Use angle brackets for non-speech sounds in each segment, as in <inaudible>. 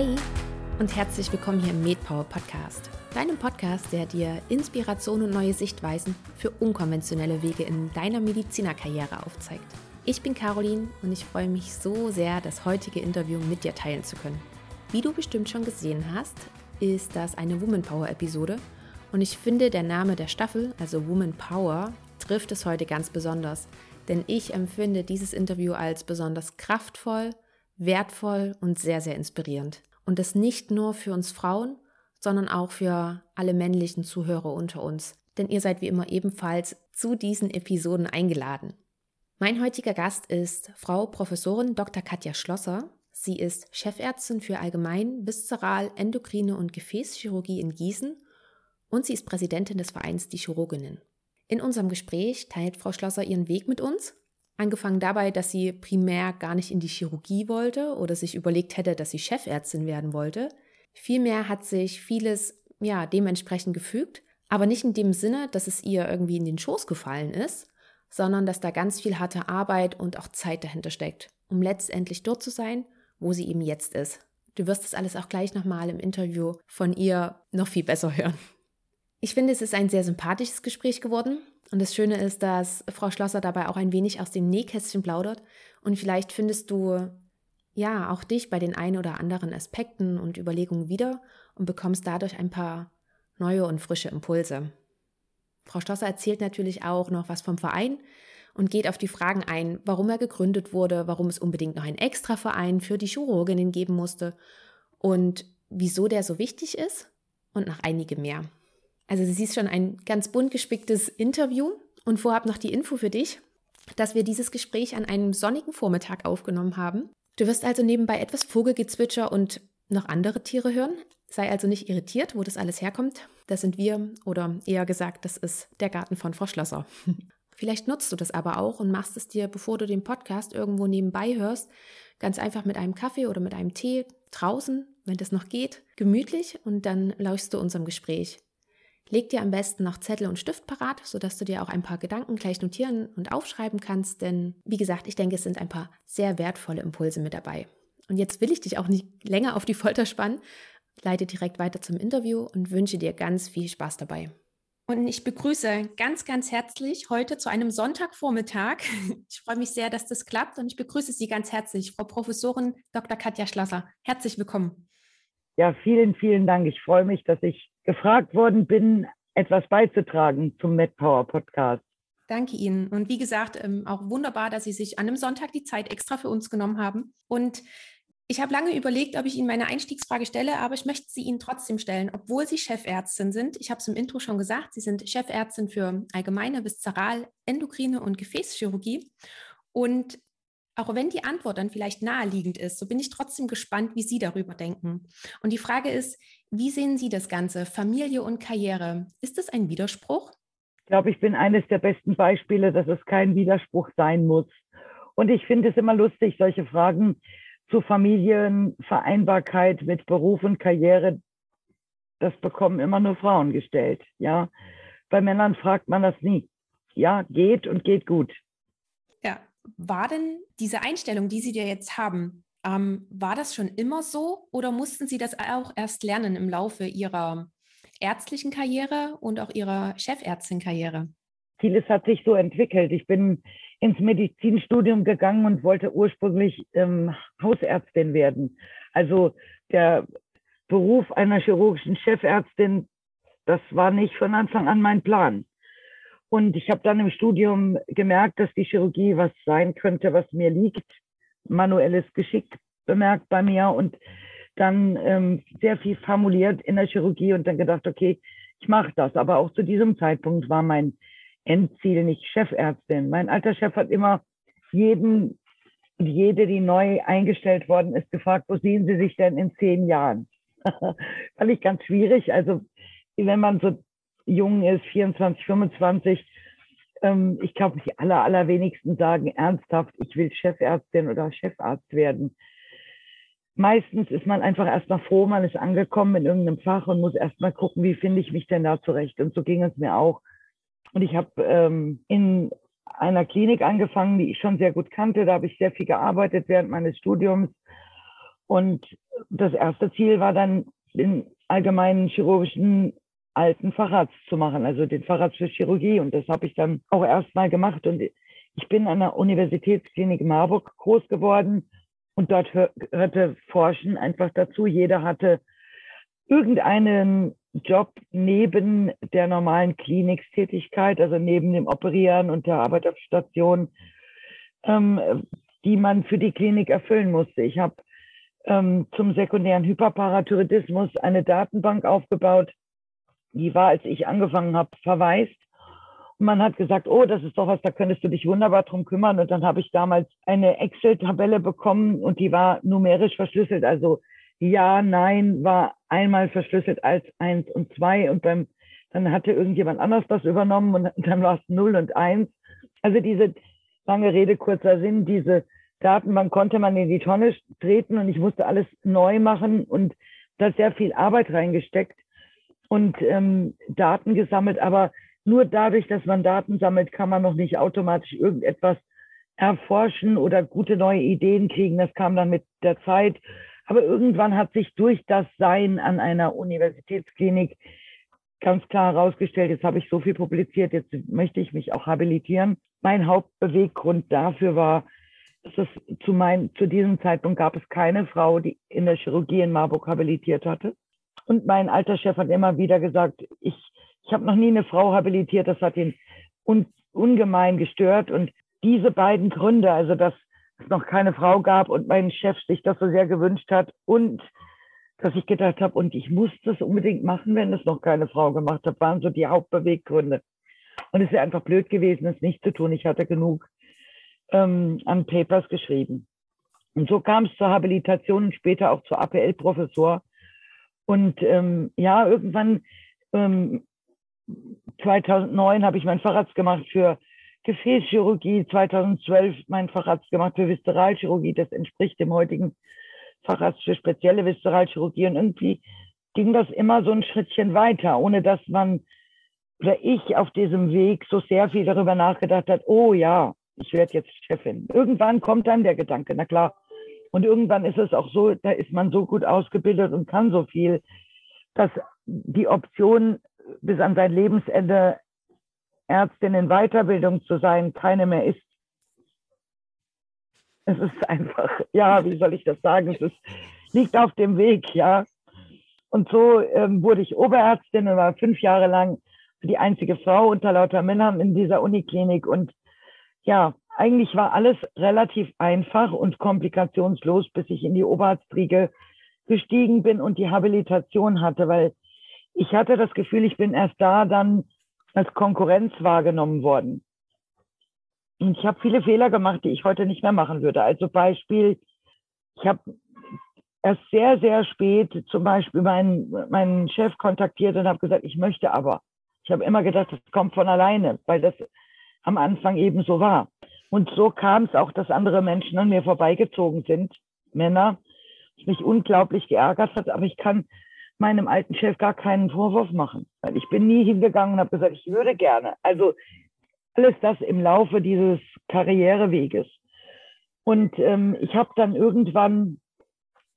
Hey und herzlich willkommen hier im MedPower Podcast, deinem Podcast, der dir Inspiration und neue Sichtweisen für unkonventionelle Wege in deiner Medizinerkarriere aufzeigt. Ich bin Caroline und ich freue mich so sehr, das heutige Interview mit dir teilen zu können. Wie du bestimmt schon gesehen hast, ist das eine Woman Power Episode und ich finde, der Name der Staffel, also Woman Power, trifft es heute ganz besonders, denn ich empfinde dieses Interview als besonders kraftvoll, wertvoll und sehr, sehr inspirierend. Und das nicht nur für uns Frauen, sondern auch für alle männlichen Zuhörer unter uns. Denn ihr seid wie immer ebenfalls zu diesen Episoden eingeladen. Mein heutiger Gast ist Frau Professorin Dr. Katja Schlosser. Sie ist Chefärztin für Allgemein, Viszeral, Endokrine und Gefäßchirurgie in Gießen und sie ist Präsidentin des Vereins Die Chirurginnen. In unserem Gespräch teilt Frau Schlosser ihren Weg mit uns Angefangen dabei, dass sie primär gar nicht in die Chirurgie wollte oder sich überlegt hätte, dass sie Chefärztin werden wollte. Vielmehr hat sich vieles ja dementsprechend gefügt, aber nicht in dem Sinne, dass es ihr irgendwie in den Schoß gefallen ist, sondern dass da ganz viel harte Arbeit und auch Zeit dahinter steckt, um letztendlich dort zu sein, wo sie eben jetzt ist. Du wirst das alles auch gleich nochmal im Interview von ihr noch viel besser hören. Ich finde, es ist ein sehr sympathisches Gespräch geworden. Und das Schöne ist, dass Frau Schlosser dabei auch ein wenig aus dem Nähkästchen plaudert. Und vielleicht findest du ja auch dich bei den ein oder anderen Aspekten und Überlegungen wieder und bekommst dadurch ein paar neue und frische Impulse. Frau Schlosser erzählt natürlich auch noch was vom Verein und geht auf die Fragen ein, warum er gegründet wurde, warum es unbedingt noch einen extra Verein für die Chirurginnen geben musste und wieso der so wichtig ist und noch einige mehr. Also sie ist schon ein ganz bunt gespicktes Interview und vorab noch die Info für dich, dass wir dieses Gespräch an einem sonnigen Vormittag aufgenommen haben. Du wirst also nebenbei etwas Vogelgezwitscher und noch andere Tiere hören. Sei also nicht irritiert, wo das alles herkommt. Das sind wir oder eher gesagt, das ist der Garten von Frau Schlosser. <laughs> Vielleicht nutzt du das aber auch und machst es dir, bevor du den Podcast irgendwo nebenbei hörst, ganz einfach mit einem Kaffee oder mit einem Tee draußen, wenn das noch geht, gemütlich und dann lauschst du unserem Gespräch. Leg dir am besten noch Zettel und Stift parat, sodass du dir auch ein paar Gedanken gleich notieren und aufschreiben kannst, denn wie gesagt, ich denke, es sind ein paar sehr wertvolle Impulse mit dabei. Und jetzt will ich dich auch nicht länger auf die Folter spannen, leite direkt weiter zum Interview und wünsche dir ganz viel Spaß dabei. Und ich begrüße ganz, ganz herzlich heute zu einem Sonntagvormittag. Ich freue mich sehr, dass das klappt und ich begrüße Sie ganz herzlich, Frau Professorin Dr. Katja Schlosser. Herzlich willkommen. Ja, vielen, vielen Dank. Ich freue mich, dass ich gefragt worden bin, etwas beizutragen zum MedPower Podcast. Danke Ihnen. Und wie gesagt, ähm, auch wunderbar, dass Sie sich an einem Sonntag die Zeit extra für uns genommen haben. Und ich habe lange überlegt, ob ich Ihnen meine Einstiegsfrage stelle, aber ich möchte sie Ihnen trotzdem stellen, obwohl Sie Chefärztin sind. Ich habe es im Intro schon gesagt, Sie sind Chefärztin für allgemeine, viszeral, endokrine und Gefäßchirurgie. Und auch wenn die Antwort dann vielleicht naheliegend ist, so bin ich trotzdem gespannt, wie Sie darüber denken. Und die Frage ist, wie sehen Sie das Ganze, Familie und Karriere? Ist das ein Widerspruch? Ich glaube, ich bin eines der besten Beispiele, dass es kein Widerspruch sein muss. Und ich finde es immer lustig, solche Fragen zu Familienvereinbarkeit mit Beruf und Karriere, das bekommen immer nur Frauen gestellt. Ja, bei Männern fragt man das nie. Ja, geht und geht gut. Ja, war denn diese Einstellung, die Sie dir jetzt haben, ähm, war das schon immer so oder mussten Sie das auch erst lernen im Laufe Ihrer ärztlichen Karriere und auch Ihrer Chefärztin-Karriere? Vieles hat sich so entwickelt. Ich bin ins Medizinstudium gegangen und wollte ursprünglich ähm, Hausärztin werden. Also der Beruf einer chirurgischen Chefärztin, das war nicht von Anfang an mein Plan. Und ich habe dann im Studium gemerkt, dass die Chirurgie was sein könnte, was mir liegt. Manuelles Geschick bemerkt bei mir und dann ähm, sehr viel formuliert in der Chirurgie und dann gedacht, okay, ich mache das. Aber auch zu diesem Zeitpunkt war mein Endziel nicht Chefärztin. Mein alter Chef hat immer jeden jede, die neu eingestellt worden ist, gefragt, wo sehen Sie sich denn in zehn Jahren? <laughs> Fand ich ganz schwierig. Also wenn man so jung ist, 24, 25, ähm, ich glaube, die aller, allerwenigsten sagen ernsthaft, ich will Chefärztin oder Chefarzt werden. Meistens ist man einfach erstmal froh, man ist angekommen in irgendeinem Fach und muss erstmal gucken, wie finde ich mich denn da zurecht. Und so ging es mir auch. Und ich habe ähm, in einer Klinik angefangen, die ich schon sehr gut kannte. Da habe ich sehr viel gearbeitet während meines Studiums Und das erste Ziel war dann, den allgemeinen chirurgischen alten Facharzt zu machen, also den Facharzt für Chirurgie. Und das habe ich dann auch erstmal gemacht. Und ich bin an der Universitätsklinik Marburg groß geworden und dort hörte Forschen einfach dazu. Jeder hatte irgendeinen Job neben der normalen Klinikstätigkeit, also neben dem Operieren und der Arbeit auf Station, ähm, die man für die Klinik erfüllen musste. Ich habe ähm, zum sekundären Hyperparathyroidismus eine Datenbank aufgebaut. Die war, als ich angefangen habe, verwaist. Und man hat gesagt, oh, das ist doch was, da könntest du dich wunderbar drum kümmern. Und dann habe ich damals eine Excel-Tabelle bekommen und die war numerisch verschlüsselt. Also ja, nein war einmal verschlüsselt als eins und zwei und beim, dann hatte irgendjemand anders das übernommen und <laughs> dann war es null und eins. Also diese lange Rede, kurzer Sinn, diese Datenbank konnte man in die Tonne treten und ich musste alles neu machen und da sehr viel Arbeit reingesteckt und ähm, Daten gesammelt. Aber nur dadurch, dass man Daten sammelt, kann man noch nicht automatisch irgendetwas erforschen oder gute neue Ideen kriegen. Das kam dann mit der Zeit. Aber irgendwann hat sich durch das Sein an einer Universitätsklinik ganz klar herausgestellt, jetzt habe ich so viel publiziert, jetzt möchte ich mich auch habilitieren. Mein Hauptbeweggrund dafür war, dass es zu, mein, zu diesem Zeitpunkt gab es keine Frau, die in der Chirurgie in Marburg habilitiert hatte. Und mein alter Chef hat immer wieder gesagt, ich, ich habe noch nie eine Frau habilitiert, das hat ihn un, ungemein gestört. Und diese beiden Gründe, also dass es noch keine Frau gab und mein Chef sich das so sehr gewünscht hat und dass ich gedacht habe, und ich muss das unbedingt machen, wenn es noch keine Frau gemacht hat, waren so die Hauptbeweggründe. Und es wäre einfach blöd gewesen, es nicht zu tun. Ich hatte genug ähm, an Papers geschrieben. Und so kam es zur Habilitation und später auch zur APL-Professor. Und ähm, ja, irgendwann ähm, 2009 habe ich meinen Facharzt gemacht für Gefäßchirurgie, 2012 meinen Facharzt gemacht für Viszeralchirurgie. Das entspricht dem heutigen Facharzt für spezielle Viszeralchirurgie. Und irgendwie ging das immer so ein Schrittchen weiter, ohne dass man oder ich auf diesem Weg so sehr viel darüber nachgedacht hat, oh ja, ich werde jetzt Chefin. Irgendwann kommt dann der Gedanke, na klar. Und irgendwann ist es auch so, da ist man so gut ausgebildet und kann so viel, dass die Option, bis an sein Lebensende Ärztin in Weiterbildung zu sein, keine mehr ist. Es ist einfach, ja, wie soll ich das sagen? Es ist, liegt auf dem Weg, ja. Und so ähm, wurde ich Oberärztin und war fünf Jahre lang die einzige Frau unter lauter Männern in dieser Uniklinik und ja, eigentlich war alles relativ einfach und komplikationslos, bis ich in die Oberarztriege gestiegen bin und die Habilitation hatte, weil ich hatte das Gefühl, ich bin erst da dann als Konkurrenz wahrgenommen worden. Und ich habe viele Fehler gemacht, die ich heute nicht mehr machen würde. Also Beispiel, ich habe erst sehr, sehr spät zum Beispiel meinen, meinen Chef kontaktiert und habe gesagt, ich möchte aber. Ich habe immer gedacht, das kommt von alleine, weil das am Anfang eben so war. Und so kam es auch, dass andere Menschen an mir vorbeigezogen sind, Männer, was mich unglaublich geärgert hat, aber ich kann meinem alten Chef gar keinen Vorwurf machen. Weil ich bin nie hingegangen und habe gesagt, ich würde gerne. Also alles das im Laufe dieses Karriereweges. Und ähm, ich habe dann irgendwann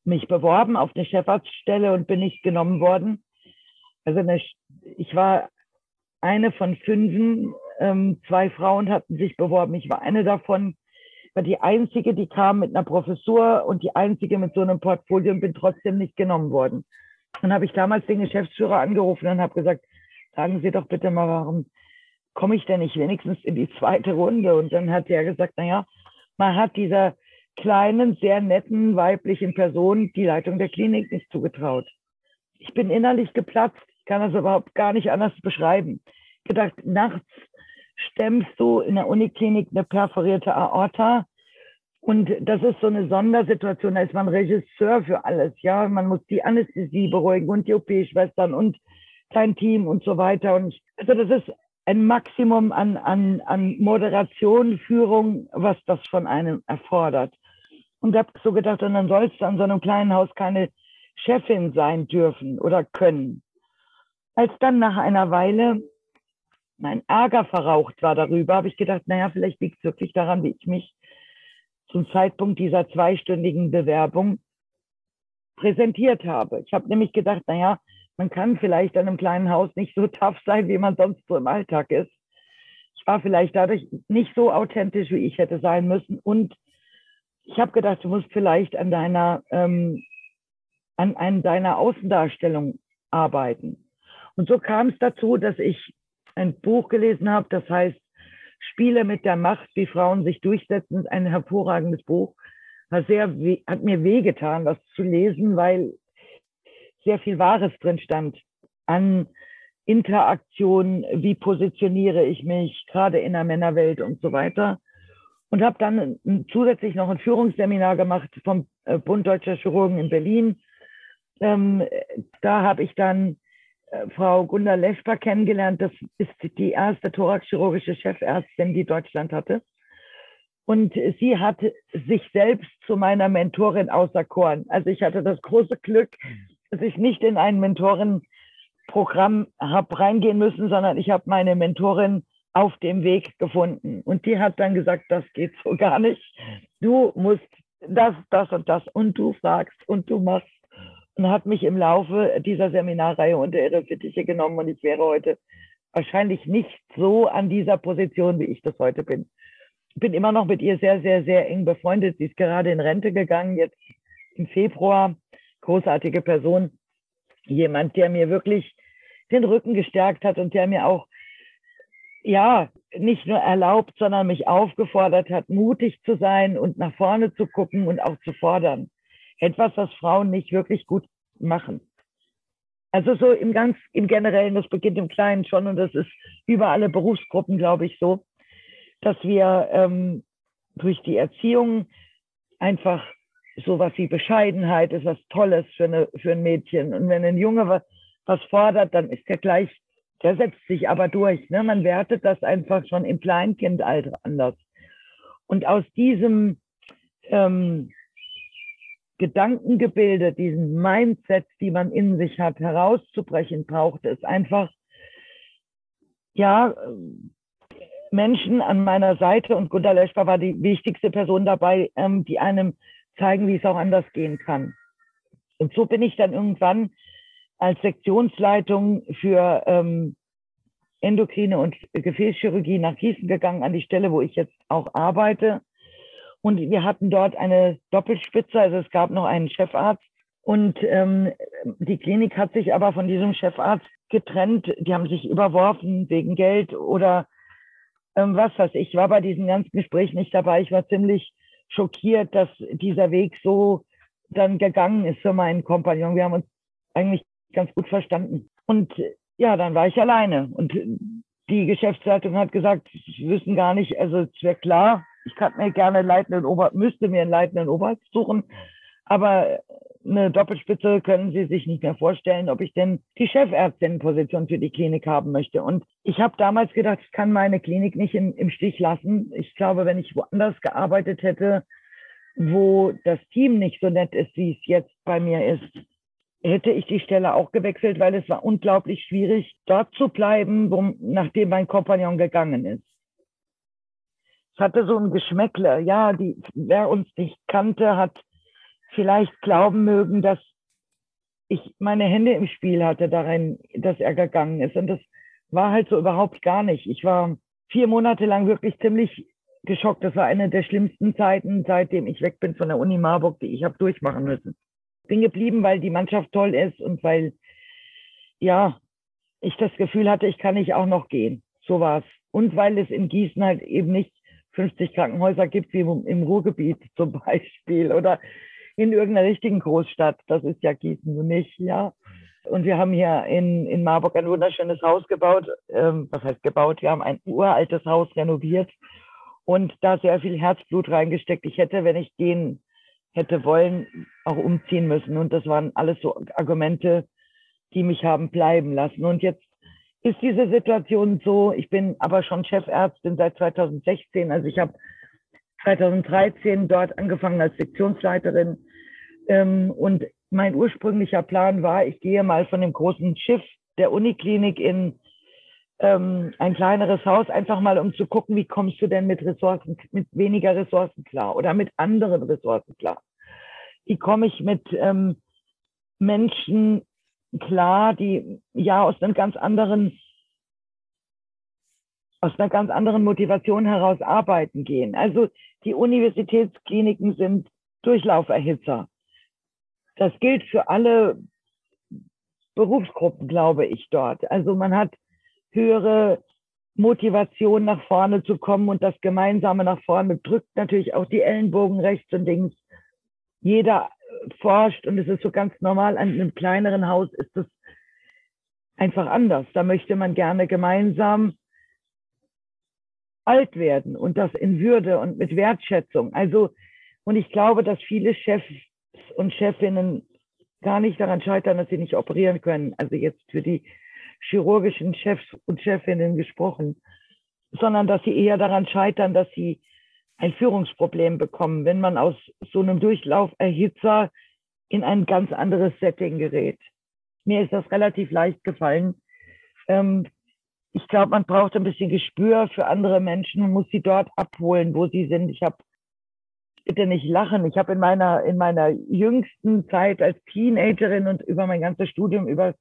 mich beworben auf eine Chefarztstelle und bin nicht genommen worden. Also eine, ich war eine von fünfen ähm, zwei Frauen hatten sich beworben. Ich war eine davon, war die einzige, die kam mit einer Professur und die einzige mit so einem Portfolio und bin trotzdem nicht genommen worden. Dann habe ich damals den Geschäftsführer angerufen und habe gesagt, sagen Sie doch bitte mal, warum komme ich denn nicht wenigstens in die zweite Runde? Und dann hat er gesagt, naja, man hat dieser kleinen, sehr netten weiblichen Person die Leitung der Klinik nicht zugetraut. Ich bin innerlich geplatzt. Kann das überhaupt gar nicht anders beschreiben. Gedacht, nachts stemmst du in der Uniklinik eine perforierte Aorta. Und das ist so eine Sondersituation. Da ist man Regisseur für alles. Ja, man muss die Anästhesie beruhigen und die OP-Schwestern und sein Team und so weiter. Und also das ist ein Maximum an, an, an Moderation, Führung, was das von einem erfordert. Und habe so gedacht, und dann sollst du an so einem kleinen Haus keine Chefin sein dürfen oder können. Als dann nach einer Weile mein Ärger verraucht war darüber, habe ich gedacht, naja, vielleicht liegt es wirklich daran, wie ich mich zum Zeitpunkt dieser zweistündigen Bewerbung präsentiert habe. Ich habe nämlich gedacht, naja, man kann vielleicht an einem kleinen Haus nicht so tough sein, wie man sonst so im Alltag ist. Ich war vielleicht dadurch nicht so authentisch, wie ich hätte sein müssen. Und ich habe gedacht, du musst vielleicht an deiner, ähm, an, an deiner Außendarstellung arbeiten. Und so kam es dazu, dass ich ein Buch gelesen habe, das heißt Spiele mit der Macht, wie Frauen sich durchsetzen, ein hervorragendes Buch. War sehr, hat mir wehgetan, das zu lesen, weil sehr viel Wahres drin stand an Interaktion, wie positioniere ich mich, gerade in der Männerwelt und so weiter. Und habe dann zusätzlich noch ein Führungsseminar gemacht vom äh, Bund Deutscher Chirurgen in Berlin. Ähm, da habe ich dann Frau Gunda Leschper kennengelernt. Das ist die erste thoraxchirurgische Chefärztin, die Deutschland hatte. Und sie hat sich selbst zu meiner Mentorin auserkoren. Also ich hatte das große Glück, dass ich nicht in ein Mentorenprogramm habe reingehen müssen, sondern ich habe meine Mentorin auf dem Weg gefunden. Und die hat dann gesagt, das geht so gar nicht. Du musst das, das und das und du fragst und du machst und hat mich im Laufe dieser Seminarreihe unter ihre Fittiche genommen und ich wäre heute wahrscheinlich nicht so an dieser Position, wie ich das heute bin. Bin immer noch mit ihr sehr, sehr, sehr eng befreundet. Sie ist gerade in Rente gegangen, jetzt im Februar. Großartige Person. Jemand, der mir wirklich den Rücken gestärkt hat und der mir auch, ja, nicht nur erlaubt, sondern mich aufgefordert hat, mutig zu sein und nach vorne zu gucken und auch zu fordern etwas, was Frauen nicht wirklich gut machen. Also so im ganz, im Generellen, das beginnt im Kleinen schon und das ist über alle Berufsgruppen, glaube ich, so, dass wir ähm, durch die Erziehung einfach sowas wie Bescheidenheit ist was Tolles für, eine, für ein Mädchen. Und wenn ein Junge was, was fordert, dann ist der gleich, der setzt sich aber durch. Ne? Man wertet das einfach schon im Kleinkindalter anders. Und aus diesem ähm, Gedankengebilde, diesen Mindset, die man in sich hat, herauszubrechen, braucht es einfach, ja, Menschen an meiner Seite und Gunter Leschper war die wichtigste Person dabei, ähm, die einem zeigen, wie es auch anders gehen kann. Und so bin ich dann irgendwann als Sektionsleitung für ähm, Endokrine und Gefäßchirurgie nach Gießen gegangen, an die Stelle, wo ich jetzt auch arbeite. Und wir hatten dort eine Doppelspitze, also es gab noch einen Chefarzt. Und ähm, die Klinik hat sich aber von diesem Chefarzt getrennt. Die haben sich überworfen wegen Geld oder ähm, was weiß ich. Ich war bei diesem ganzen Gespräch nicht dabei. Ich war ziemlich schockiert, dass dieser Weg so dann gegangen ist für meinen Kompagnon. Wir haben uns eigentlich ganz gut verstanden. Und ja, dann war ich alleine. Und die Geschäftsleitung hat gesagt, sie wissen gar nicht, also es wäre klar, ich kann mir gerne leitenden Oberarzt, müsste mir einen leitenden Oberarzt suchen, aber eine Doppelspitze können Sie sich nicht mehr vorstellen, ob ich denn die Chefärztinnenposition für die Klinik haben möchte. Und ich habe damals gedacht, ich kann meine Klinik nicht im, im Stich lassen. Ich glaube, wenn ich woanders gearbeitet hätte, wo das Team nicht so nett ist, wie es jetzt bei mir ist, hätte ich die Stelle auch gewechselt, weil es war unglaublich schwierig, dort zu bleiben, wo, nachdem mein Kompagnon gegangen ist. Es hatte so ein Geschmäckle. Ja, die, wer uns nicht kannte, hat vielleicht glauben mögen, dass ich meine Hände im Spiel hatte darin, dass er gegangen ist. Und das war halt so überhaupt gar nicht. Ich war vier Monate lang wirklich ziemlich geschockt. Das war eine der schlimmsten Zeiten, seitdem ich weg bin von der Uni Marburg, die ich habe durchmachen müssen. Bin geblieben, weil die Mannschaft toll ist und weil, ja, ich das Gefühl hatte, ich kann nicht auch noch gehen. So war's. Und weil es in Gießen halt eben nicht 50 Krankenhäuser gibt, wie im Ruhrgebiet <laughs> zum Beispiel oder in irgendeiner richtigen Großstadt. Das ist ja Gießen nicht, ja. Und wir haben hier in, in Marburg ein wunderschönes Haus gebaut. Ähm, was heißt gebaut? Wir haben ein uraltes Haus renoviert und da sehr viel Herzblut reingesteckt. Ich hätte, wenn ich gehen hätte wollen, auch umziehen müssen. Und das waren alles so Argumente, die mich haben bleiben lassen. Und jetzt ist diese Situation so, ich bin aber schon Chefärztin seit 2016, also ich habe 2013 dort angefangen als Sektionsleiterin. Ähm, und mein ursprünglicher Plan war, ich gehe mal von dem großen Schiff der Uniklinik in ähm, ein kleineres Haus, einfach mal um zu gucken, wie kommst du denn mit Ressourcen, mit weniger Ressourcen klar oder mit anderen Ressourcen klar. Wie komme ich mit ähm, Menschen klar, die ja aus einem ganz anderen aus einer ganz anderen Motivation heraus arbeiten gehen. Also die Universitätskliniken sind Durchlauferhitzer. Das gilt für alle Berufsgruppen, glaube ich, dort. Also man hat höhere Motivation, nach vorne zu kommen und das Gemeinsame nach vorne drückt natürlich auch die Ellenbogen rechts und links. Jeder forscht und es ist so ganz normal. An einem kleineren Haus ist es einfach anders. Da möchte man gerne gemeinsam alt werden und das in Würde und mit Wertschätzung. Also, und ich glaube, dass viele Chefs und Chefinnen gar nicht daran scheitern, dass sie nicht operieren können. Also jetzt für die chirurgischen Chefs und Chefinnen gesprochen, sondern dass sie eher daran scheitern, dass sie ein Führungsproblem bekommen, wenn man aus so einem Durchlauferhitzer in ein ganz anderes Setting gerät. Mir ist das relativ leicht gefallen. Ähm, ich glaube, man braucht ein bisschen Gespür für andere Menschen und muss sie dort abholen, wo sie sind. Ich habe bitte nicht lachen. Ich habe in meiner in meiner jüngsten Zeit als Teenagerin und über mein ganzes Studium über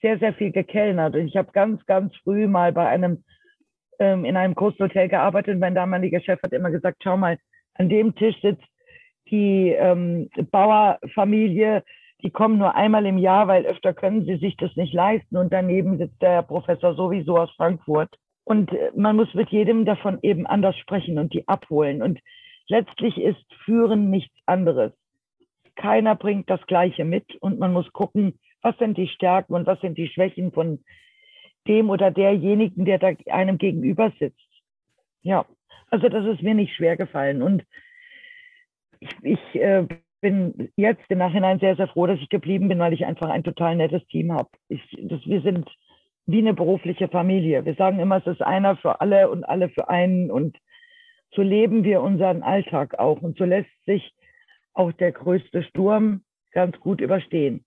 sehr sehr viel gekellnert. Und ich habe ganz ganz früh mal bei einem ähm, in einem Großhotel gearbeitet. Und mein damaliger Chef hat immer gesagt: Schau mal, an dem Tisch sitzt die ähm, Bauerfamilie die kommen nur einmal im Jahr, weil öfter können sie sich das nicht leisten. Und daneben sitzt der Professor sowieso aus Frankfurt. Und äh, man muss mit jedem davon eben anders sprechen und die abholen. Und letztlich ist Führen nichts anderes. Keiner bringt das Gleiche mit und man muss gucken, was sind die Stärken und was sind die Schwächen von dem oder derjenigen, der da einem gegenüber sitzt. Ja, also das ist mir nicht schwer gefallen. Und ich, ich äh, bin jetzt im Nachhinein sehr, sehr froh, dass ich geblieben bin, weil ich einfach ein total nettes Team habe. Wir sind wie eine berufliche Familie. Wir sagen immer, es ist einer für alle und alle für einen. Und so leben wir unseren Alltag auch. Und so lässt sich auch der größte Sturm ganz gut überstehen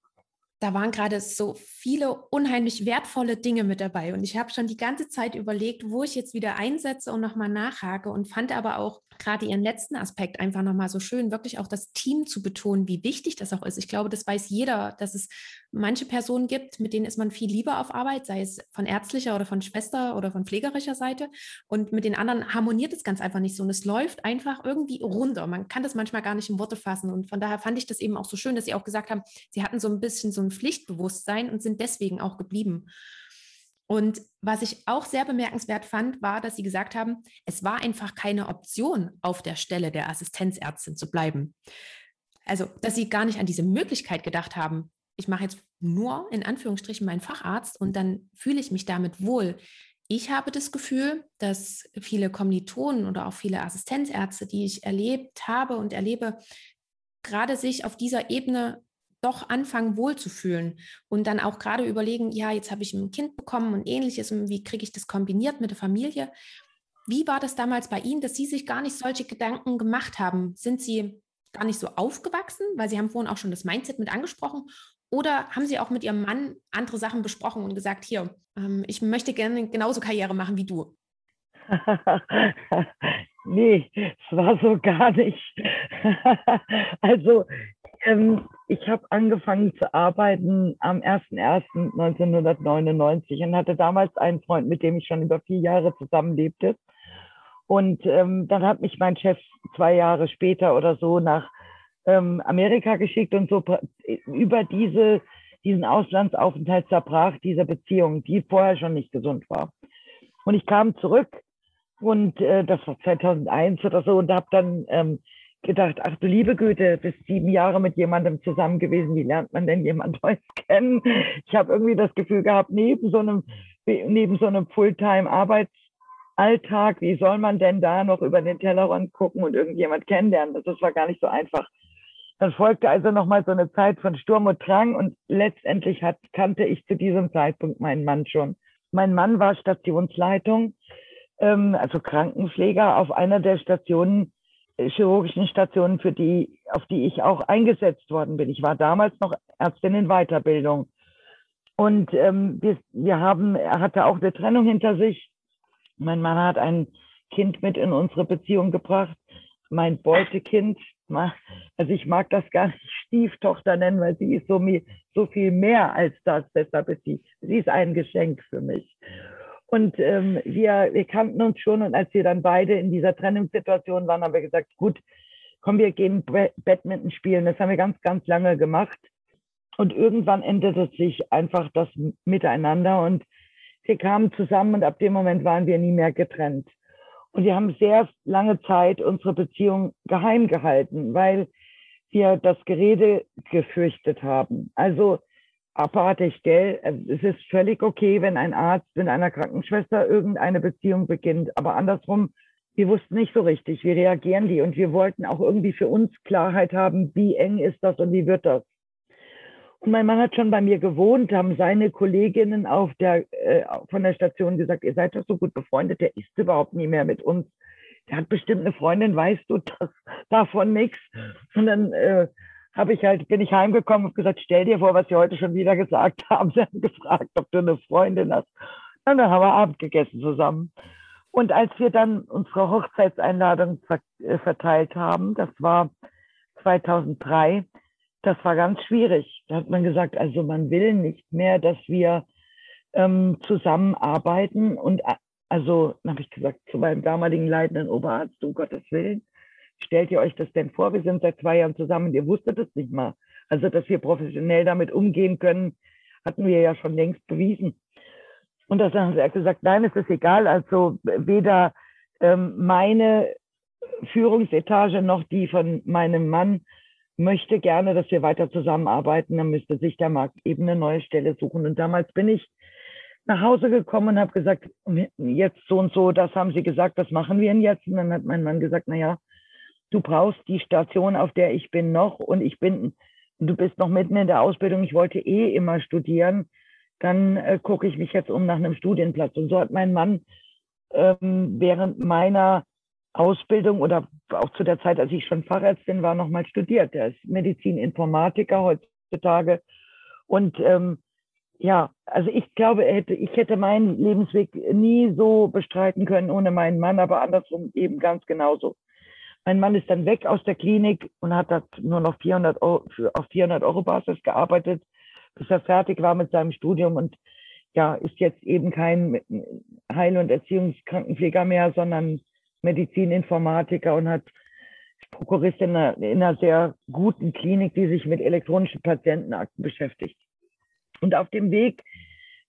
da waren gerade so viele unheimlich wertvolle Dinge mit dabei. Und ich habe schon die ganze Zeit überlegt, wo ich jetzt wieder einsetze und nochmal nachhake und fand aber auch gerade Ihren letzten Aspekt einfach nochmal so schön, wirklich auch das Team zu betonen, wie wichtig das auch ist. Ich glaube, das weiß jeder, dass es manche Personen gibt, mit denen ist man viel lieber auf Arbeit, sei es von ärztlicher oder von Schwester oder von pflegerischer Seite. Und mit den anderen harmoniert es ganz einfach nicht so. Und es läuft einfach irgendwie runter. Man kann das manchmal gar nicht in Worte fassen. Und von daher fand ich das eben auch so schön, dass Sie auch gesagt haben, Sie hatten so ein bisschen so ein Pflichtbewusstsein und sind deswegen auch geblieben. Und was ich auch sehr bemerkenswert fand, war, dass Sie gesagt haben, es war einfach keine Option, auf der Stelle der Assistenzärztin zu bleiben. Also, dass Sie gar nicht an diese Möglichkeit gedacht haben, ich mache jetzt nur in Anführungsstrichen meinen Facharzt und dann fühle ich mich damit wohl. Ich habe das Gefühl, dass viele Kommilitonen oder auch viele Assistenzärzte, die ich erlebt habe und erlebe, gerade sich auf dieser Ebene doch anfangen wohlzufühlen und dann auch gerade überlegen, ja, jetzt habe ich ein Kind bekommen und ähnliches und wie kriege ich das kombiniert mit der Familie. Wie war das damals bei Ihnen, dass Sie sich gar nicht solche Gedanken gemacht haben? Sind Sie gar nicht so aufgewachsen, weil Sie haben vorhin auch schon das Mindset mit angesprochen? Oder haben Sie auch mit Ihrem Mann andere Sachen besprochen und gesagt, hier, ähm, ich möchte gerne genauso Karriere machen wie du? <laughs> nee, es war so gar nicht. <laughs> also ähm, ich habe angefangen zu arbeiten am 01.01.1999 und hatte damals einen Freund, mit dem ich schon über vier Jahre zusammenlebte. Und ähm, dann hat mich mein Chef zwei Jahre später oder so nach ähm, Amerika geschickt und so über diese, diesen Auslandsaufenthalt zerbrach diese Beziehung, die vorher schon nicht gesund war. Und ich kam zurück und äh, das war 2001 oder so und habe dann ähm, gedacht, ach du liebe Güte, bist sieben Jahre mit jemandem zusammen gewesen, wie lernt man denn jemand <laughs> Neues kennen? Ich habe irgendwie das Gefühl gehabt, neben so einem, neben so einem Fulltime-Arbeitsalltag, wie soll man denn da noch über den Tellerrand gucken und irgendjemand kennenlernen? Das war gar nicht so einfach. Dann folgte also nochmal so eine Zeit von Sturm und Drang und letztendlich hat, kannte ich zu diesem Zeitpunkt meinen Mann schon. Mein Mann war Stationsleitung, ähm, also Krankenpfleger auf einer der Stationen, äh, chirurgischen Stationen, für die, auf die ich auch eingesetzt worden bin. Ich war damals noch Ärztin in Weiterbildung. Und ähm, wir, wir haben, er hatte auch eine Trennung hinter sich. Mein Mann hat ein Kind mit in unsere Beziehung gebracht mein Beutekind, also ich mag das gar nicht Stieftochter nennen, weil sie ist so, so viel mehr als das. Deshalb ist sie, sie ist ein Geschenk für mich. Und ähm, wir, wir kannten uns schon und als wir dann beide in dieser Trennungssituation waren, haben wir gesagt, gut, komm, wir gehen Badminton spielen. Das haben wir ganz, ganz lange gemacht. Und irgendwann änderte sich einfach das Miteinander und wir kamen zusammen und ab dem Moment waren wir nie mehr getrennt. Und wir haben sehr lange Zeit unsere Beziehung geheim gehalten, weil wir das Gerede gefürchtet haben. Also abartig, gell? Es ist völlig okay, wenn ein Arzt mit einer Krankenschwester irgendeine Beziehung beginnt. Aber andersrum, wir wussten nicht so richtig, wie reagieren die. Und wir wollten auch irgendwie für uns Klarheit haben, wie eng ist das und wie wird das. Mein Mann hat schon bei mir gewohnt, haben seine Kolleginnen auf der, äh, von der Station gesagt, ihr seid doch so gut befreundet, der ist überhaupt nie mehr mit uns. Der hat bestimmt eine Freundin, weißt du das, <laughs> davon nichts. Und dann äh, habe ich halt, bin ich heimgekommen und gesagt, stell dir vor, was sie heute schon wieder gesagt <laughs> haben. Sie haben gefragt, ob du eine Freundin hast. Und dann haben wir Abend gegessen zusammen. Und als wir dann unsere Hochzeitseinladung äh, verteilt haben, das war 2003, das war ganz schwierig. Da hat man gesagt, also man will nicht mehr, dass wir ähm, zusammenarbeiten. Und äh, also, habe ich gesagt zu meinem damaligen leitenden Oberarzt, um Gottes Willen, stellt ihr euch das denn vor? Wir sind seit zwei Jahren zusammen und ihr wusstet es nicht mal. Also, dass wir professionell damit umgehen können, hatten wir ja schon längst bewiesen. Und das haben sie gesagt, nein, es ist egal. Also weder ähm, meine Führungsetage noch die von meinem Mann möchte gerne, dass wir weiter zusammenarbeiten, dann müsste sich der Markt eben eine neue Stelle suchen. Und damals bin ich nach Hause gekommen und habe gesagt, jetzt so und so, das haben sie gesagt, was machen wir jetzt? Und dann hat mein Mann gesagt, na ja, du brauchst die Station, auf der ich bin noch und ich bin, du bist noch mitten in der Ausbildung, ich wollte eh immer studieren, dann äh, gucke ich mich jetzt um nach einem Studienplatz. Und so hat mein Mann ähm, während meiner Ausbildung oder auch zu der Zeit, als ich schon Fachärztin war, nochmal studiert. Der ist Medizininformatiker heutzutage. Und ähm, ja, also ich glaube, hätte, ich hätte meinen Lebensweg nie so bestreiten können ohne meinen Mann, aber andersrum eben ganz genauso. Mein Mann ist dann weg aus der Klinik und hat dort nur noch 400 Euro, auf 400 Euro Basis gearbeitet, bis er fertig war mit seinem Studium und ja, ist jetzt eben kein Heil- und Erziehungskrankenpfleger mehr, sondern Medizininformatiker und hat Prokurist in einer, in einer sehr guten Klinik, die sich mit elektronischen Patientenakten beschäftigt. Und auf dem Weg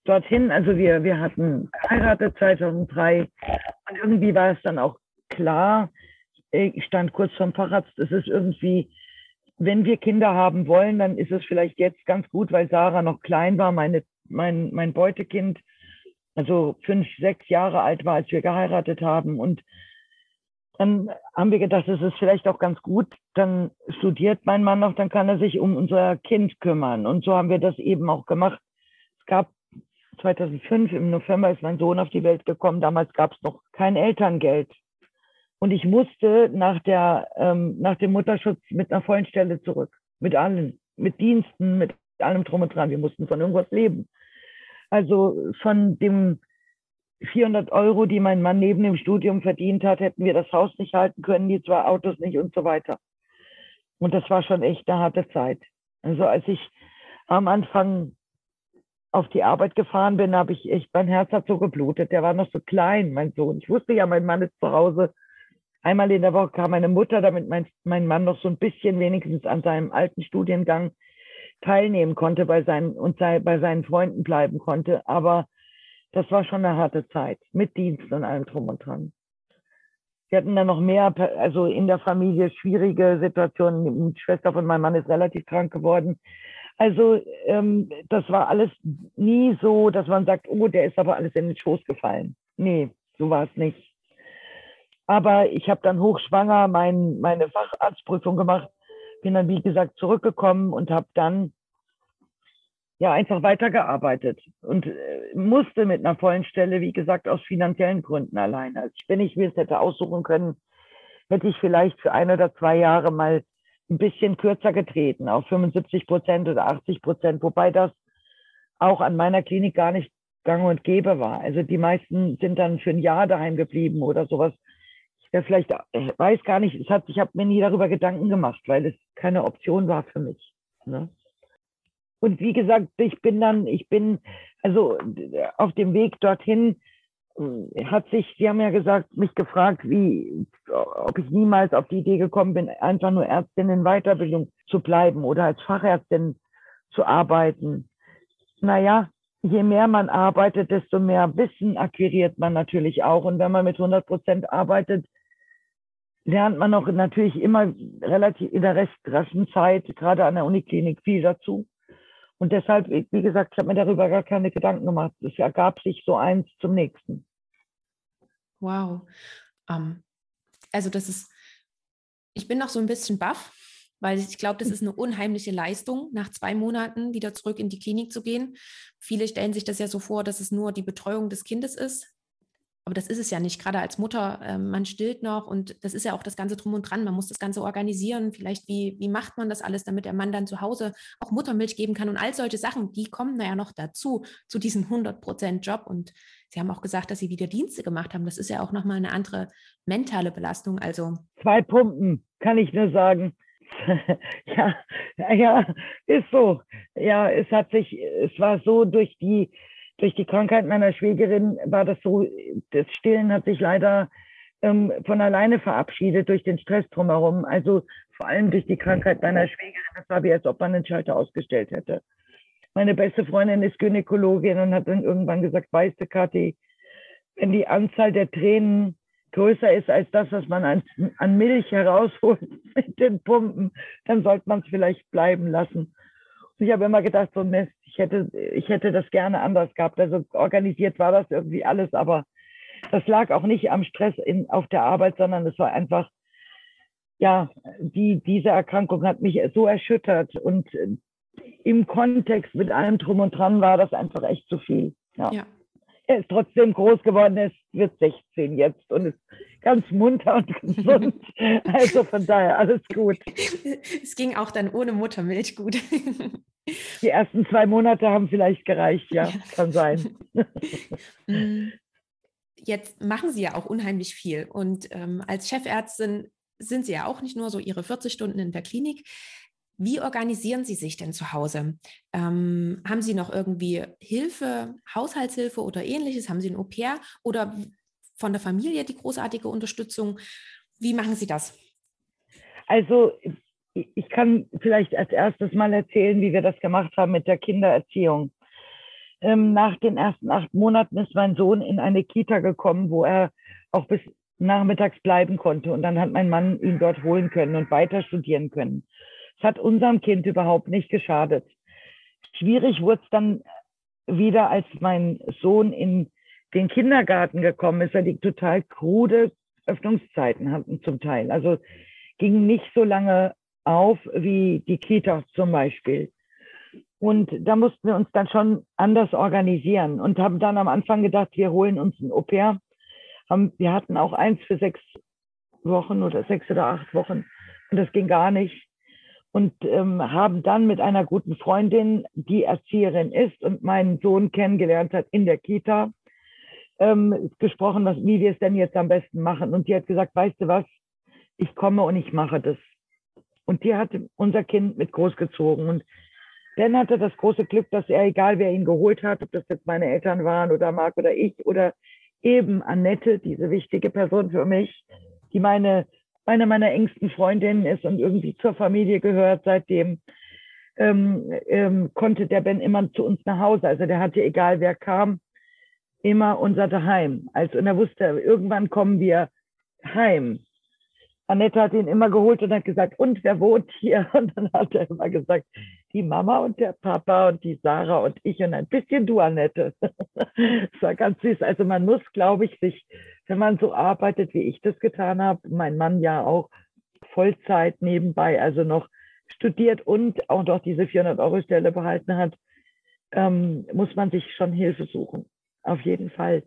dorthin, also wir, wir hatten geheiratet 2003 und irgendwie war es dann auch klar, ich stand kurz vorm Facharzt, es ist irgendwie, wenn wir Kinder haben wollen, dann ist es vielleicht jetzt ganz gut, weil Sarah noch klein war, meine, mein, mein Beutekind, also fünf, sechs Jahre alt war, als wir geheiratet haben und dann haben wir gedacht, es ist vielleicht auch ganz gut. Dann studiert mein Mann noch, dann kann er sich um unser Kind kümmern. Und so haben wir das eben auch gemacht. Es gab 2005 im November ist mein Sohn auf die Welt gekommen. Damals gab es noch kein Elterngeld. Und ich musste nach, der, ähm, nach dem Mutterschutz mit einer vollen Stelle zurück. Mit allen, mit Diensten, mit allem drum und dran. Wir mussten von irgendwas leben. Also von dem 400 Euro, die mein Mann neben dem Studium verdient hat, hätten wir das Haus nicht halten können, die zwei Autos nicht und so weiter. Und das war schon echt eine harte Zeit. Also als ich am Anfang auf die Arbeit gefahren bin, habe ich echt, mein Herz hat so geblutet. Der war noch so klein, mein Sohn. Ich wusste ja, mein Mann ist zu Hause. Einmal in der Woche kam meine Mutter, damit mein, mein Mann noch so ein bisschen wenigstens an seinem alten Studiengang teilnehmen konnte bei seinen, und sei, bei seinen Freunden bleiben konnte. Aber das war schon eine harte Zeit mit Dienst und allem drum und dran. Wir hatten dann noch mehr, also in der Familie schwierige Situationen. Die Schwester von meinem Mann ist relativ krank geworden. Also ähm, das war alles nie so, dass man sagt, oh, der ist aber alles in den Schoß gefallen. Nee, so war es nicht. Aber ich habe dann hochschwanger mein, meine Facharztprüfung gemacht, bin dann, wie gesagt, zurückgekommen und habe dann ja einfach weitergearbeitet und äh, musste mit einer vollen Stelle, wie gesagt, aus finanziellen Gründen alleine. Also wenn ich mir es hätte aussuchen können, hätte ich vielleicht für ein oder zwei Jahre mal ein bisschen kürzer getreten, auf 75 Prozent oder 80 Prozent, wobei das auch an meiner Klinik gar nicht gang und gäbe war. Also die meisten sind dann für ein Jahr daheim geblieben oder sowas. ja, vielleicht äh, weiß gar nicht, es hat, ich habe mir nie darüber Gedanken gemacht, weil es keine Option war für mich. Ne? Und wie gesagt, ich bin dann, ich bin, also auf dem Weg dorthin äh, hat sich, Sie haben ja gesagt, mich gefragt, wie, ob ich niemals auf die Idee gekommen bin, einfach nur Ärztin in Weiterbildung zu bleiben oder als Fachärztin zu arbeiten. Naja, je mehr man arbeitet, desto mehr Wissen akquiriert man natürlich auch. Und wenn man mit 100 Prozent arbeitet, lernt man auch natürlich immer relativ in der recht raschen Zeit, gerade an der Uniklinik, viel dazu. Und deshalb, wie gesagt, ich habe mir darüber gar keine Gedanken gemacht. Es ergab sich so eins zum nächsten. Wow. Um, ähm, also das ist, ich bin noch so ein bisschen baff, weil ich glaube, das ist eine unheimliche Leistung, nach zwei Monaten wieder zurück in die Klinik zu gehen. Viele stellen sich das ja so vor, dass es nur die Betreuung des Kindes ist. Aber das ist es ja nicht. Gerade als Mutter, äh, man stillt noch und das ist ja auch das Ganze drum und dran. Man muss das Ganze organisieren. Vielleicht, wie, wie macht man das alles, damit der Mann dann zu Hause auch Muttermilch geben kann und all solche Sachen, die kommen ja noch dazu, zu diesem 100-Prozent-Job. Und Sie haben auch gesagt, dass Sie wieder Dienste gemacht haben. Das ist ja auch nochmal eine andere mentale Belastung. Also Zwei Pumpen, kann ich nur sagen. <laughs> ja, ja, ist so. Ja, es hat sich, es war so durch die durch die Krankheit meiner Schwägerin war das so, das Stillen hat sich leider ähm, von alleine verabschiedet durch den Stress drumherum. Also vor allem durch die Krankheit meiner Schwägerin. Das war wie, als ob man einen Schalter ausgestellt hätte. Meine beste Freundin ist Gynäkologin und hat dann irgendwann gesagt, weißt du, Kathi, wenn die Anzahl der Tränen größer ist als das, was man an, an Milch herausholt <laughs> mit den Pumpen, dann sollte man es vielleicht bleiben lassen. Ich habe immer gedacht, so Mist, ich hätte, ich hätte das gerne anders gehabt. Also organisiert war das irgendwie alles, aber das lag auch nicht am Stress in, auf der Arbeit, sondern es war einfach, ja, die, diese Erkrankung hat mich so erschüttert und im Kontext mit allem drum und dran war das einfach echt zu viel. Ja. ja. Er ist trotzdem groß geworden, er wird 16 jetzt und ist ganz munter und <laughs> gesund. also von daher alles gut. Es ging auch dann ohne Muttermilch gut. Die ersten zwei Monate haben vielleicht gereicht, ja, kann sein. <laughs> Mm. Jetzt machen Sie ja auch unheimlich viel und ähm, als Chefärztin sind Sie ja auch nicht nur so Ihre 40 Stunden in der Klinik. Wie organisieren Sie sich denn zu Hause? Ähm, haben Sie noch irgendwie Hilfe, Haushaltshilfe oder ähnliches? Haben Sie ein Au-pair oder von der Familie die großartige Unterstützung? Wie machen Sie das? Also ich kann vielleicht als erstes mal erzählen, wie wir das gemacht haben mit der Kindererziehung. Ähm, nach den ersten acht Monaten ist mein Sohn in eine Kita gekommen, wo er auch bis nachmittags bleiben konnte. Und dann hat mein Mann ihn dort holen können und weiter studieren können. Es hat unserem Kind überhaupt nicht geschadet. Schwierig wurde es dann wieder, als mein Sohn in den Kindergarten gekommen ist, weil die total krude Öffnungszeiten hatten zum Teil. Also ging nicht so lange auf wie die Kitas zum Beispiel. Und da mussten wir uns dann schon anders organisieren und haben dann am Anfang gedacht, wir holen uns ein Au-pair. Wir hatten auch eins für sechs Wochen oder sechs oder acht Wochen und das ging gar nicht und ähm, haben dann mit einer guten Freundin, die Erzieherin ist und meinen Sohn kennengelernt hat in der Kita, ähm, gesprochen, was, wie wir es denn jetzt am besten machen. Und die hat gesagt, weißt du was, ich komme und ich mache das. Und die hat unser Kind mit großgezogen. Und Dan hatte das große Glück, dass er, egal wer ihn geholt hat, ob das jetzt meine Eltern waren oder Marc oder ich oder eben Annette, diese wichtige Person für mich, die meine eine meiner engsten Freundinnen ist und irgendwie zur Familie gehört. Seitdem ähm, ähm, konnte der Ben immer zu uns nach Hause. Also der hatte, egal wer kam, immer unser Daheim. Also und er wusste, irgendwann kommen wir heim. Annette hat ihn immer geholt und hat gesagt, und wer wohnt hier? <laughs> Und dann hat er immer gesagt, die Mama und der Papa und die Sarah und ich und ein bisschen du, Annette. <laughs> das war ganz süß. Also man muss, glaube ich, sich, wenn man so arbeitet, wie ich das getan habe, mein Mann ja auch Vollzeit nebenbei, also noch studiert und auch noch diese 400-Euro-Stelle behalten hat, ähm, muss man sich schon Hilfe suchen. Auf jeden Fall.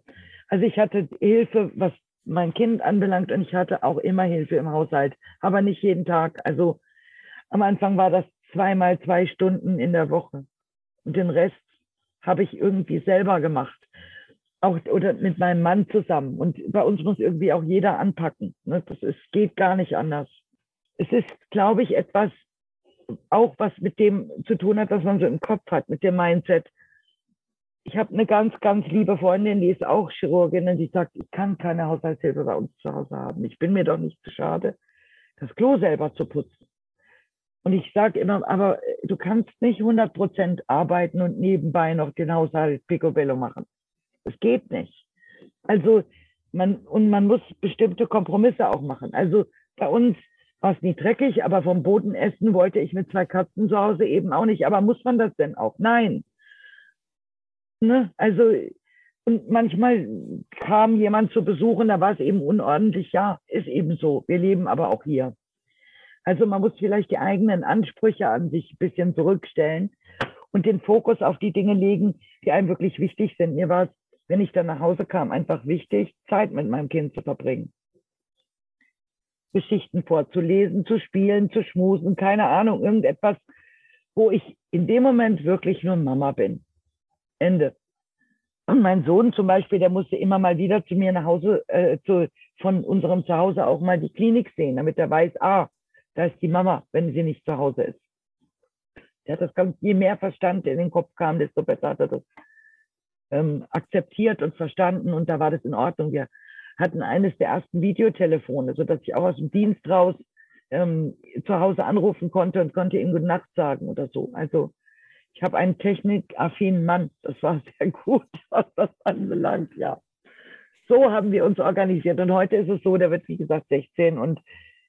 Also ich hatte Hilfe, was mein Kind anbelangt und ich hatte auch immer Hilfe im Haushalt, aber nicht jeden Tag. Also am Anfang war das zweimal zwei Stunden in der Woche und den Rest habe ich irgendwie selber gemacht. auch oder mit meinem Mann zusammen. Und bei uns muss irgendwie auch jeder anpacken. Ne? Das ist, geht gar nicht anders. Es ist, glaube ich, etwas auch was mit dem zu tun hat, was man so im Kopf hat, mit dem Mindset. Ich habe eine ganz, ganz liebe Freundin, die ist auch Chirurgin und die sagt, ich kann keine Haushaltshilfe bei uns zu Hause haben. Ich bin mir doch nicht zu schade, das Klo selber zu putzen. Und ich sage immer, aber du kannst nicht 100 Prozent arbeiten und nebenbei noch den Haushalt picobello machen. Das geht nicht. Also man, und man muss bestimmte Kompromisse auch machen. Also bei uns war es nicht dreckig, aber vom Boden essen wollte ich mit zwei Katzen zu Hause eben auch nicht. Aber muss man das denn auch? Nein. Ne? Also, und manchmal kam jemand zu besuchen, da war es eben unordentlich. Ja, ist eben so. Wir leben aber auch hier. Also man muss vielleicht die eigenen Ansprüche an sich ein bisschen zurückstellen und den Fokus auf die Dinge legen, die einem wirklich wichtig sind. Mir war es wenn ich dann nach Hause kam, einfach wichtig, Zeit mit meinem Kind zu verbringen. Geschichten vorzulesen, zu spielen, zu schmusen, keine Ahnung, irgendetwas, wo ich in dem Moment wirklich nur Mama bin. Ende. Und mein Sohn zum Beispiel, der musste immer mal wieder zu mir nach Hause, äh, zu, von unserem Zuhause auch mal die Klinik sehen, damit er weiß, ah, da ist die Mama, wenn sie nicht zu Hause ist. Der hat das ganz, je mehr Verstand in den Kopf kam, desto besser hat er das ähm, akzeptiert und verstanden und da war das in Ordnung. Wir hatten eines der ersten Videotelefone, sodass ich auch aus dem Dienst raus ähm, zu Hause anrufen konnte und konnte ihm Gute Nacht sagen oder so. Also ich habe einen technikaffinen Mann. Das war <laughs> sehr gut, was das anbelangt, ja. So haben wir uns organisiert. Und heute ist es so, der wird, wie gesagt, 16 und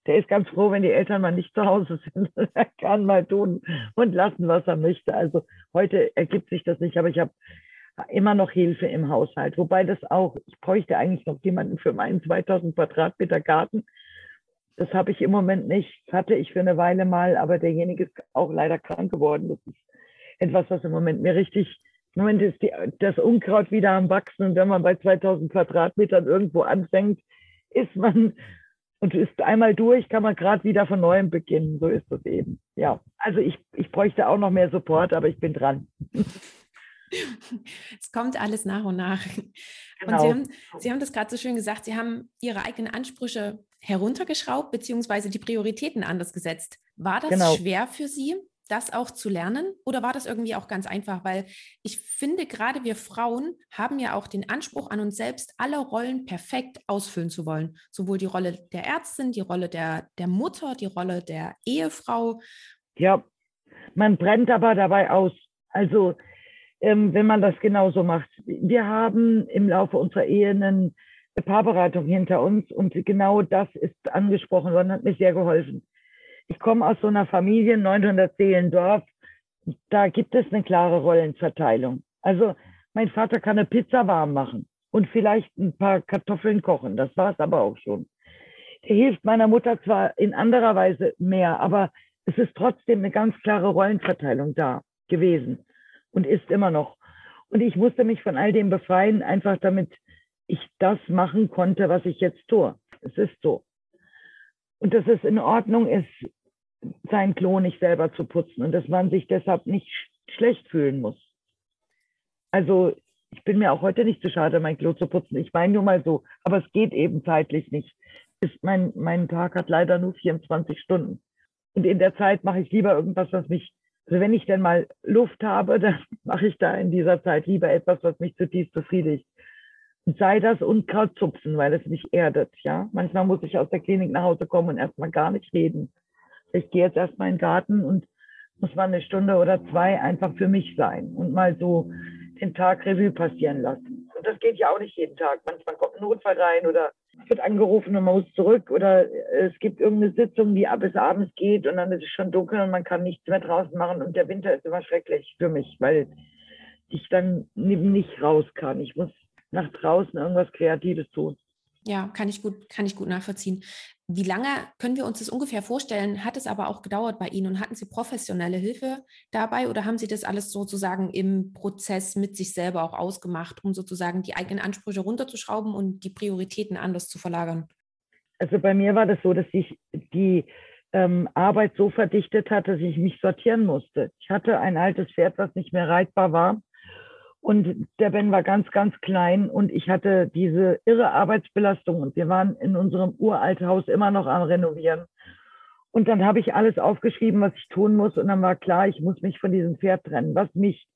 der ist ganz froh, wenn die Eltern mal nicht zu Hause <laughs> sind. er kann mal tun und lassen, was er möchte. Also heute ergibt sich das nicht, aber ich habe immer noch Hilfe im Haushalt. Wobei das auch, ich bräuchte eigentlich noch jemanden für meinen 2000 Quadratmeter Garten. Das habe ich im Moment nicht. Das hatte ich für eine Weile mal, aber derjenige ist auch leider krank geworden. Das ist etwas, was im Moment mir richtig, im Moment ist die, das Unkraut wieder am Wachsen und wenn man bei 2000 Quadratmetern irgendwo anfängt, ist man und ist einmal durch, kann man gerade wieder von neuem beginnen. So ist es eben. Ja, also ich, ich bräuchte auch noch mehr Support, aber ich bin dran. <laughs> es kommt alles nach und nach. Genau. Und Sie haben, Sie haben das gerade so schön gesagt, Sie haben Ihre eigenen Ansprüche heruntergeschraubt, beziehungsweise die Prioritäten anders gesetzt. War das genau. schwer für Sie, das auch zu lernen? Oder war das irgendwie auch ganz einfach? Weil ich finde, gerade wir Frauen haben ja auch den Anspruch an uns selbst, alle Rollen perfekt ausfüllen zu wollen. Sowohl die Rolle der Ärztin, die Rolle der, der Mutter, die Rolle der Ehefrau. Ja, man brennt aber dabei aus. Also ähm, wenn man das genauso macht. Wir haben im Laufe unserer Ehe eine Paarberatung hinter uns und genau das ist angesprochen worden, hat mir sehr geholfen. Ich komme aus so einer Familie, 900 Seelendorf, da gibt es eine klare Rollenverteilung. Also mein Vater kann eine Pizza warm machen und vielleicht ein paar Kartoffeln kochen, das war es aber auch schon. Der hilft meiner Mutter zwar in anderer Weise mehr, aber es ist trotzdem eine ganz klare Rollenverteilung da gewesen und ist immer noch. Und ich musste mich von all dem befreien, einfach damit ich das machen konnte, was ich jetzt tue. Es ist so. Und dass es in Ordnung ist, sein Klo nicht selber zu putzen und dass man sich deshalb nicht schlecht fühlen muss. Also ich bin mir auch heute nicht zu schade, mein Klo zu putzen. Ich meine nur mal so, aber es geht eben zeitlich nicht. Ist mein, mein Tag hat leider nur 24 Stunden. Und in der Zeit mache ich lieber irgendwas, was mich also wenn ich denn mal Luft habe, <laughs> dann mache ich da in dieser Zeit lieber etwas, was mich zutiefst befriedigt. Und sei das Unkraut zupfen, weil es mich erdet, ja. Manchmal muss ich aus der Klinik nach Hause kommen und erstmal gar nicht reden. Ich gehe jetzt erstmal in den Garten und muss mal eine Stunde oder zwei einfach für mich sein und mal so den Tag Revue passieren lassen. Und das geht ja auch nicht jeden Tag. Manchmal kommt ein Notfall rein oder wird angerufen und man muss zurück oder es gibt irgendeine Sitzung, die bis abends geht und dann ist es schon dunkel und man kann nichts mehr draußen machen und der Winter ist immer schrecklich für mich, weil ich dann nicht raus kann. Ich muss nach draußen irgendwas Kreatives tun. Ja, kann ich gut, kann ich gut nachvollziehen. Wie lange können wir uns das ungefähr vorstellen? Hat es aber auch gedauert bei Ihnen und hatten Sie professionelle Hilfe dabei oder haben Sie das alles sozusagen im Prozess mit sich selber auch ausgemacht, um sozusagen die eigenen Ansprüche runterzuschrauben und die Prioritäten anders zu verlagern? Also bei mir war das so, dass sich die ähm, Arbeit so verdichtet hat, dass ich mich sortieren musste. Ich hatte ein altes Pferd, was nicht mehr reitbar war Und der Ben war ganz, ganz klein und ich hatte diese irre Arbeitsbelastung und wir waren in unserem Uralthaus immer noch am Renovieren. Und dann habe ich alles aufgeschrieben, was ich tun muss. Und dann war klar, ich muss mich von diesem Pferd trennen, was mich,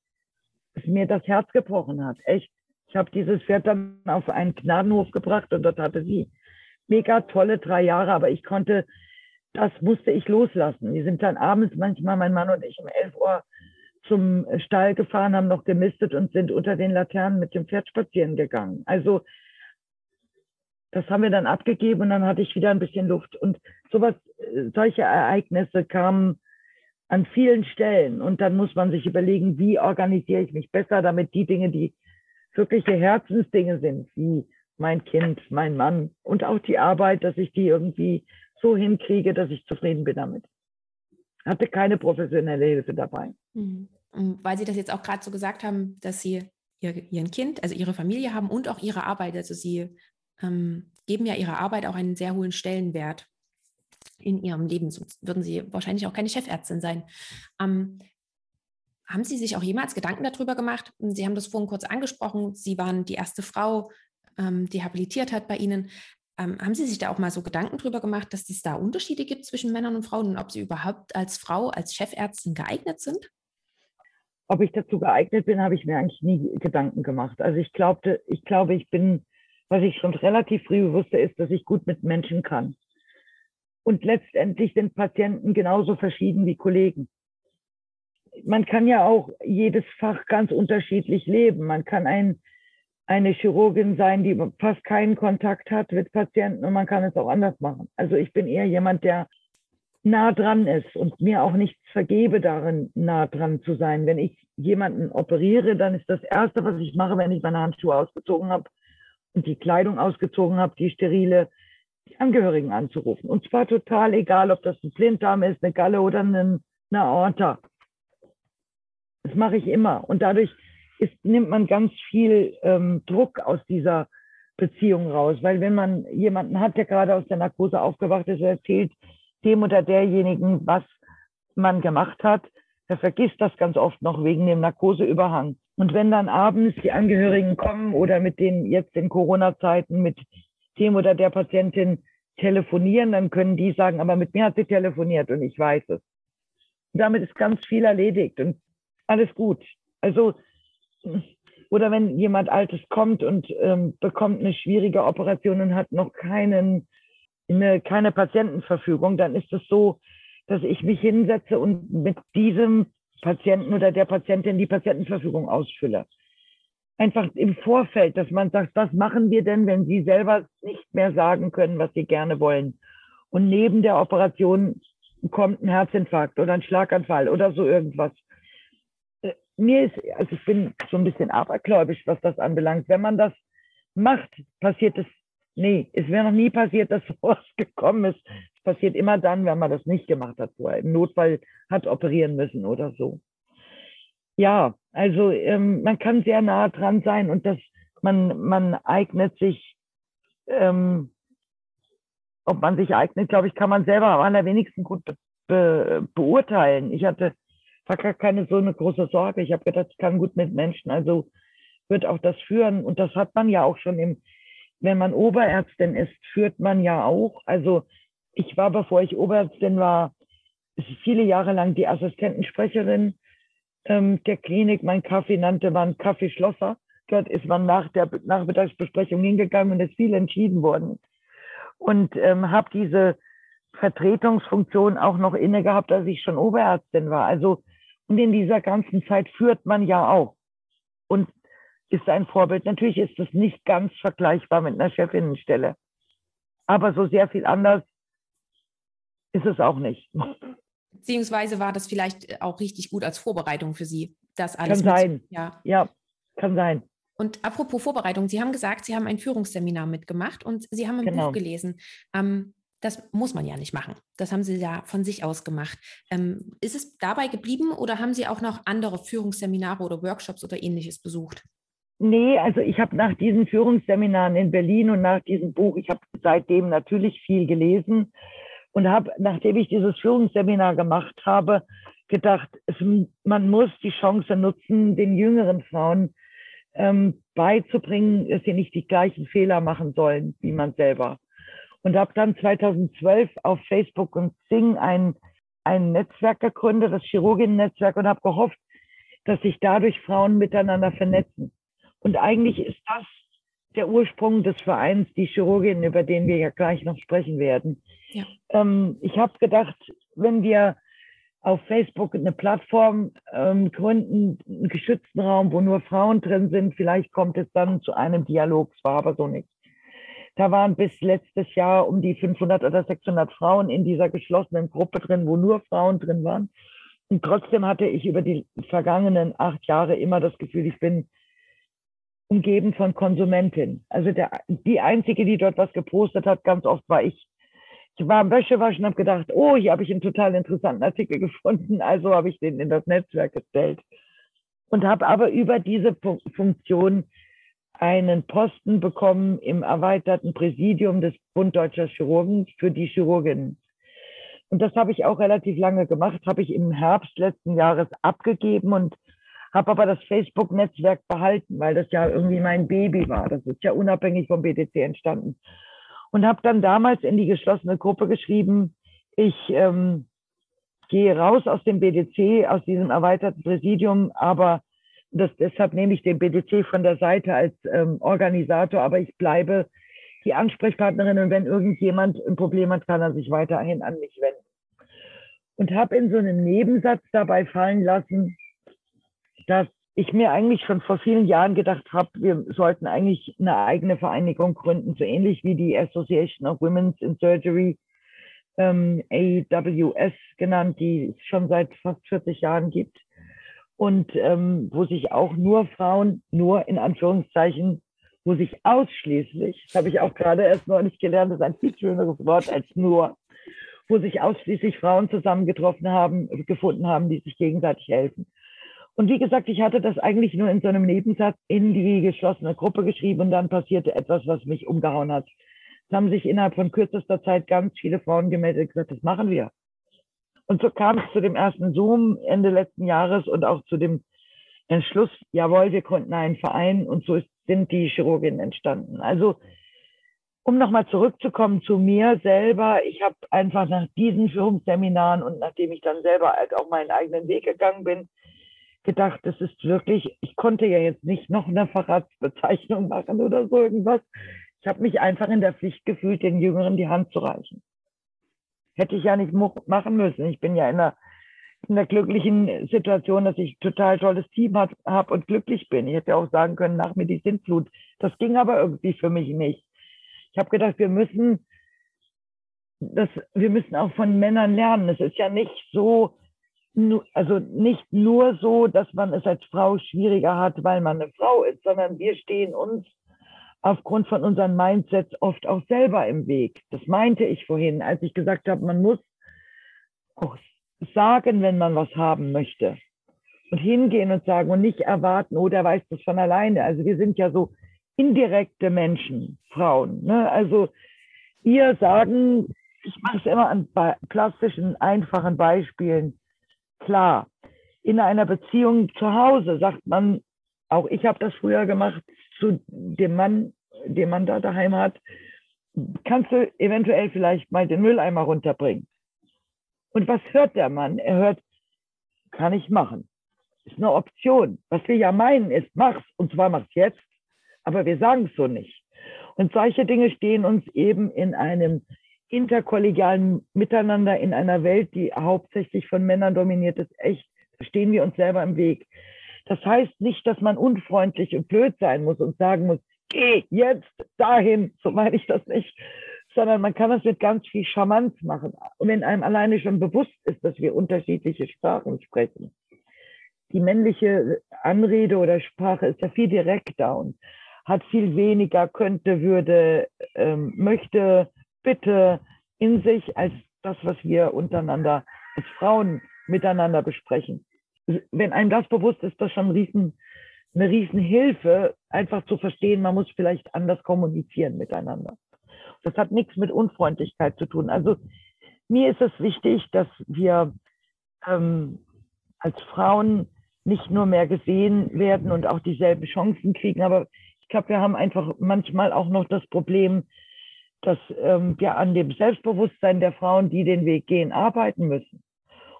was mir das Herz gebrochen hat. Echt. Ich habe dieses Pferd dann auf einen Gnadenhof gebracht und dort hatte sie mega tolle drei Jahre, aber ich konnte, das musste ich loslassen. Wir sind dann abends manchmal, mein Mann und ich, um 11 Uhr zum Stall gefahren, haben noch gemistet und sind unter den Laternen mit dem Pferd spazieren gegangen. Also das haben wir dann abgegeben und dann hatte ich wieder ein bisschen Luft. Und sowas, solche Ereignisse kamen an vielen Stellen. Und dann muss man sich überlegen, wie organisiere ich mich besser, damit die Dinge, die wirkliche Herzensdinge sind, wie mein Kind, mein Mann und auch die Arbeit, dass ich die irgendwie so hinkriege, dass ich zufrieden bin damit. Hatte keine professionelle Hilfe dabei. Mhm. Weil Sie das jetzt auch gerade so gesagt haben, dass Sie ihr, Ihren Kind, also Ihre Familie haben und auch Ihre Arbeit. Also Sie ähm, geben ja Ihrer Arbeit auch einen sehr hohen Stellenwert in Ihrem Leben. Sonst würden Sie wahrscheinlich auch keine Chefärztin sein. Ähm, haben Sie sich auch jemals Gedanken darüber gemacht? Sie haben das vorhin kurz angesprochen. Sie waren die erste Frau, ähm, die habilitiert hat bei Ihnen. Ähm, haben Sie sich da auch mal so Gedanken darüber gemacht, dass es da Unterschiede gibt zwischen Männern und Frauen und ob Sie überhaupt als Frau, als Chefärztin geeignet sind? Ob ich dazu geeignet bin, habe ich mir eigentlich nie Gedanken gemacht. Also ich glaubte, ich glaube, ich bin, was ich schon relativ früh wusste, ist, dass ich gut mit Menschen kann. Und letztendlich sind Patienten genauso verschieden wie Kollegen man kann ja auch jedes Fach ganz unterschiedlich leben. Man kann ein, eine Chirurgin sein, die fast keinen Kontakt hat mit Patienten und man kann es auch anders machen. Also ich bin eher jemand, der nah dran ist und mir auch nichts vergebe darin, nah dran zu sein. Wenn ich jemanden operiere, dann ist das Erste, was ich mache, wenn ich meine Handschuhe ausgezogen habe und die Kleidung ausgezogen habe, die sterile, die Angehörigen anzurufen. Und zwar total egal, ob das ein Blinddarm ist, eine Galle oder eine, eine Aorta. Das mache ich immer. Und dadurch ist, nimmt man ganz viel ähm, Druck aus dieser Beziehung raus. Weil wenn man jemanden hat, der gerade aus der Narkose aufgewacht ist, erzählt dem oder derjenigen, was man gemacht hat, der vergisst das ganz oft noch wegen dem Narkoseüberhang. Und wenn dann abends die Angehörigen kommen oder mit den jetzt in Corona-Zeiten mit dem oder der Patientin telefonieren, dann können die sagen, aber mit mir hat sie telefoniert und ich weiß es. Damit ist ganz viel erledigt. Und alles gut. Also, oder wenn jemand Altes kommt und ähm, bekommt eine schwierige Operation und hat noch keinen, eine, keine Patientenverfügung, dann ist es so, dass ich mich hinsetze und mit diesem Patienten oder der Patientin die Patientenverfügung ausfülle. Einfach im Vorfeld, dass man sagt, was machen wir denn, wenn Sie selber nicht mehr sagen können, was Sie gerne wollen? Und neben der Operation kommt ein Herzinfarkt oder ein Schlaganfall oder so irgendwas mir ist, also ich bin so ein bisschen abergläubisch, was das anbelangt. Wenn man das macht, passiert es, nee, es wäre noch nie passiert, <laughs> dass sowas gekommen ist. Es passiert immer dann, wenn man das nicht gemacht hat vorher. Im Notfall hat operieren müssen oder so. Ja, also ähm, man kann sehr nah dran sein und das, man, man eignet sich, ähm, ob man sich eignet, glaube ich, kann man selber am allerwenigsten gut be be beurteilen. Ich hatte war gar keine so eine große Sorge. Ich habe gedacht, ich kann gut mit Menschen, also wird auch das führen. Und das hat man ja auch schon im, wenn man Oberärztin ist, führt man ja auch. Also ich war, bevor ich Oberärztin war, viele Jahre lang die Assistentensprecherin ähm, der Klinik. Mein Kaffee nannte man Kaffeeschlosser. Dort ist man nach der Nachmittagsbesprechung hingegangen und ist viel entschieden worden. Und ähm, habe diese Vertretungsfunktion auch noch inne gehabt, als ich schon Oberärztin war. Also und in dieser ganzen Zeit führt man ja auch und ist ein Vorbild. Natürlich ist es nicht ganz vergleichbar mit einer Chefinnenstelle, aber so sehr viel anders ist es auch nicht. Beziehungsweise war das vielleicht auch richtig gut als Vorbereitung für Sie, das alles. Kann sein. Ja. ja, kann sein. Und apropos Vorbereitung, Sie haben gesagt, Sie haben ein Führungsseminar mitgemacht und Sie haben ein genau. Buch gelesen. Ähm, das muss man ja nicht machen. Das haben Sie ja von sich aus gemacht. Ähm, ist es dabei geblieben oder haben Sie auch noch andere Führungsseminare oder Workshops oder ähnliches besucht? Nee, also ich habe nach diesen Führungsseminaren in Berlin und nach diesem Buch, ich habe seitdem natürlich viel gelesen und habe, nachdem ich dieses Führungsseminar gemacht habe, gedacht, es, man muss die Chance nutzen, den jüngeren Frauen ähm, beizubringen, dass sie nicht die gleichen Fehler machen sollen wie man selber. Und habe dann 2012 auf Facebook und Xing ein, ein Netzwerk gegründet, das Chirurginnen-Netzwerk, und habe gehofft, dass sich dadurch Frauen miteinander vernetzen. Und eigentlich ist das der Ursprung des Vereins, die Chirurginnen, über den wir ja gleich noch sprechen werden. Ja. Ähm, ich habe gedacht, wenn wir auf Facebook eine Plattform ähm, gründen, einen geschützten Raum, wo nur Frauen drin sind, vielleicht kommt es dann zu einem Dialog. Es war aber so nicht. Da waren bis letztes Jahr um die 500 oder 600 Frauen in dieser geschlossenen Gruppe drin, wo nur Frauen drin waren. Und trotzdem hatte ich über die vergangenen acht Jahre immer das Gefühl, ich bin umgeben von Konsumentin. Also der, die einzige, die dort was gepostet hat, ganz oft war ich. Ich war am Wäschewaschen und habe gedacht, oh, hier habe ich einen total interessanten Artikel <laughs> gefunden, also habe ich den in das Netzwerk gestellt. Und habe aber über diese Funktion einen Posten bekommen im erweiterten Präsidium des Bund Deutscher Chirurgen für die Chirurginnen. Und das habe ich auch relativ lange gemacht, habe ich im Herbst letzten Jahres abgegeben und habe aber das Facebook-Netzwerk behalten, weil das ja irgendwie mein Baby war. Das ist ja unabhängig vom BTC entstanden. Und habe dann damals in die geschlossene Gruppe geschrieben, ich ähm, gehe raus aus dem BDC, aus diesem erweiterten Präsidium, aber das, deshalb nehme ich den BDC von der Seite als ähm, Organisator, aber ich bleibe die Ansprechpartnerin und wenn irgendjemand ein Problem hat, kann er sich weiterhin an mich wenden. Und habe in so einem Nebensatz dabei fallen lassen, dass ich mir eigentlich schon vor vielen Jahren gedacht habe, wir sollten eigentlich eine eigene Vereinigung gründen, so ähnlich wie die Association of Women's in Surgery, ähm, AWS genannt, die es schon seit fast 40 Jahren gibt. Und ähm, wo sich auch nur Frauen, nur in Anführungszeichen, wo sich ausschließlich, das habe ich auch gerade erst neulich gelernt, das ist ein viel schöneres Wort als nur, wo sich ausschließlich Frauen zusammengetroffen haben, gefunden haben, die sich gegenseitig helfen. Und wie gesagt, ich hatte das eigentlich nur in so einem Nebensatz in die geschlossene Gruppe geschrieben und dann passierte etwas, was mich umgehauen hat. Es haben sich innerhalb von kürzester Zeit ganz viele Frauen gemeldet und gesagt, das machen wir. Und so kam es zu dem ersten Zoom Ende letzten Jahres und auch zu dem Entschluss, jawohl, wir konnten einen Verein und so sind die Chirurginnen entstanden. Also um nochmal zurückzukommen zu mir selber, ich habe einfach nach diesen Führungsseminaren und nachdem ich dann selber halt auch meinen eigenen Weg gegangen bin, gedacht, es ist wirklich, ich konnte ja jetzt nicht noch eine Verratsbezeichnung machen oder so irgendwas. Ich habe mich einfach in der Pflicht gefühlt, den Jüngeren die Hand zu reichen. Hätte ich ja nicht machen müssen. Ich bin ja in einer, in der glücklichen Situation, dass ich ein total tolles Team habe hab und glücklich bin. Ich hätte auch sagen können, nach mir die Sintflut. Das ging aber irgendwie für mich nicht. Ich habe gedacht, wir müssen, das, wir müssen auch von Männern lernen. Es ist ja nicht so, also nicht nur so, dass man es als Frau schwieriger hat, weil man eine Frau ist, sondern wir stehen uns aufgrund von unseren Mindsets oft auch selber im Weg. Das meinte ich vorhin, als ich gesagt habe, man muss auch sagen, wenn man was haben möchte. Und hingehen und sagen und nicht erwarten, oh, der weiß das von alleine. Also wir sind ja so indirekte Menschen, Frauen. Ne? Also ihr sagen, ich mache es immer an plastischen, einfachen Beispielen klar. In einer Beziehung zu Hause sagt man, auch ich habe das früher gemacht, zu dem Mann, den man da daheim hat, kannst du eventuell vielleicht mal den Mülleimer runterbringen. Und was hört der Mann? Er hört, kann ich machen. Ist eine Option. Was wir ja meinen ist, mach's. Und zwar mach's jetzt. Aber wir sagen es so nicht. Und solche Dinge stehen uns eben in einem interkollegialen Miteinander in einer Welt, die hauptsächlich von Männern dominiert ist, echt, stehen wir uns selber im Weg. Das heißt nicht, dass man unfreundlich und blöd sein muss und sagen muss, geh jetzt dahin, so meine ich das nicht, sondern man kann das mit ganz viel Charmanz machen. Und wenn einem alleine schon bewusst ist, dass wir unterschiedliche Sprachen sprechen. Die männliche Anrede oder Sprache ist ja viel direkter und hat viel weniger könnte, würde, ähm, möchte, bitte in sich als das, was wir untereinander als Frauen miteinander besprechen. Wenn einem das bewusst ist, das schon riesen, eine Riesenhilfe, einfach zu verstehen, man muss vielleicht anders kommunizieren miteinander. Das hat nichts mit Unfreundlichkeit zu tun. Also mir ist es wichtig, dass wir ähm, als Frauen nicht nur mehr gesehen werden und auch dieselben Chancen kriegen, aber ich glaube, wir haben einfach manchmal auch noch das Problem, dass ähm, wir an dem Selbstbewusstsein der Frauen, die den Weg gehen, arbeiten müssen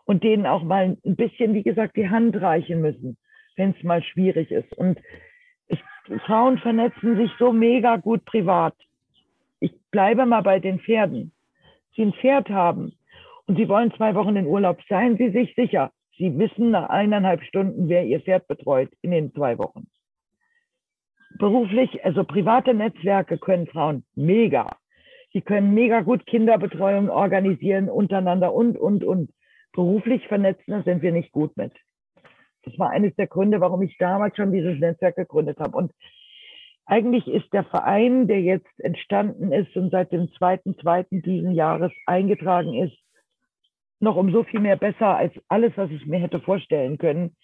und denen auch mal ein bisschen, wie gesagt, die Hand reichen müssen, wenn es mal schwierig ist. Und es, Frauen vernetzen sich so mega gut privat. Ich bleibe mal bei den Pferden. Sie ein Pferd haben und Sie wollen zwei Wochen in Urlaub, seien Sie sich sicher, Sie wissen nach eineinhalb Stunden, wer Ihr Pferd betreut in den zwei Wochen. Beruflich, also private Netzwerke können Frauen mega. Sie können mega gut Kinderbetreuung organisieren untereinander und, und, und. Beruflich vernetzen, da sind wir nicht gut mit. Das war eines der Gründe, warum ich damals schon dieses Netzwerk gegründet habe. Und eigentlich ist der Verein, der jetzt entstanden ist und seit dem zweiten, zweiten diesen Jahres eingetragen ist, noch um so viel mehr besser als alles, was ich mir hätte vorstellen können,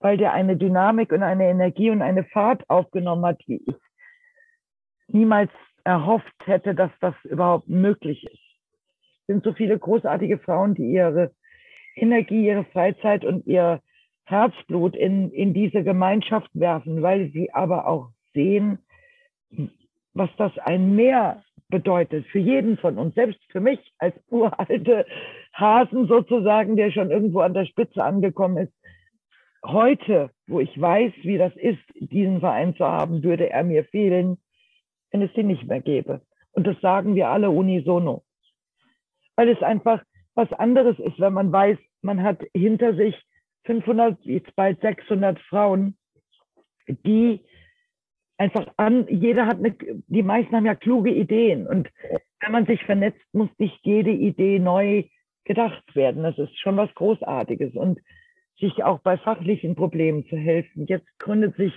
weil der eine Dynamik und eine Energie und eine Fahrt aufgenommen hat, wie ich niemals erhofft hätte, dass das überhaupt möglich ist. Es sind so viele großartige Frauen, die ihre Energie, ihre Freizeit und ihr Herzblut in, in diese Gemeinschaft werfen, weil sie aber auch sehen, was das ein Mehr bedeutet für jeden von uns, selbst für mich als uralte Hasen sozusagen, der schon irgendwo an der Spitze angekommen ist. Heute, wo ich weiß, wie das ist, diesen Verein zu haben, würde er mir fehlen, wenn es sie nicht mehr gäbe. Und das sagen wir alle unisono. Weil es einfach was anderes ist, wenn man weiß, man hat hinter sich 500, jetzt bald 600 Frauen, die einfach an, jeder hat eine, die meisten haben ja kluge Ideen. Und wenn man sich vernetzt, muss nicht jede Idee neu gedacht werden. Das ist schon was Großartiges. Und sich auch bei fachlichen Problemen zu helfen. Jetzt gründet sich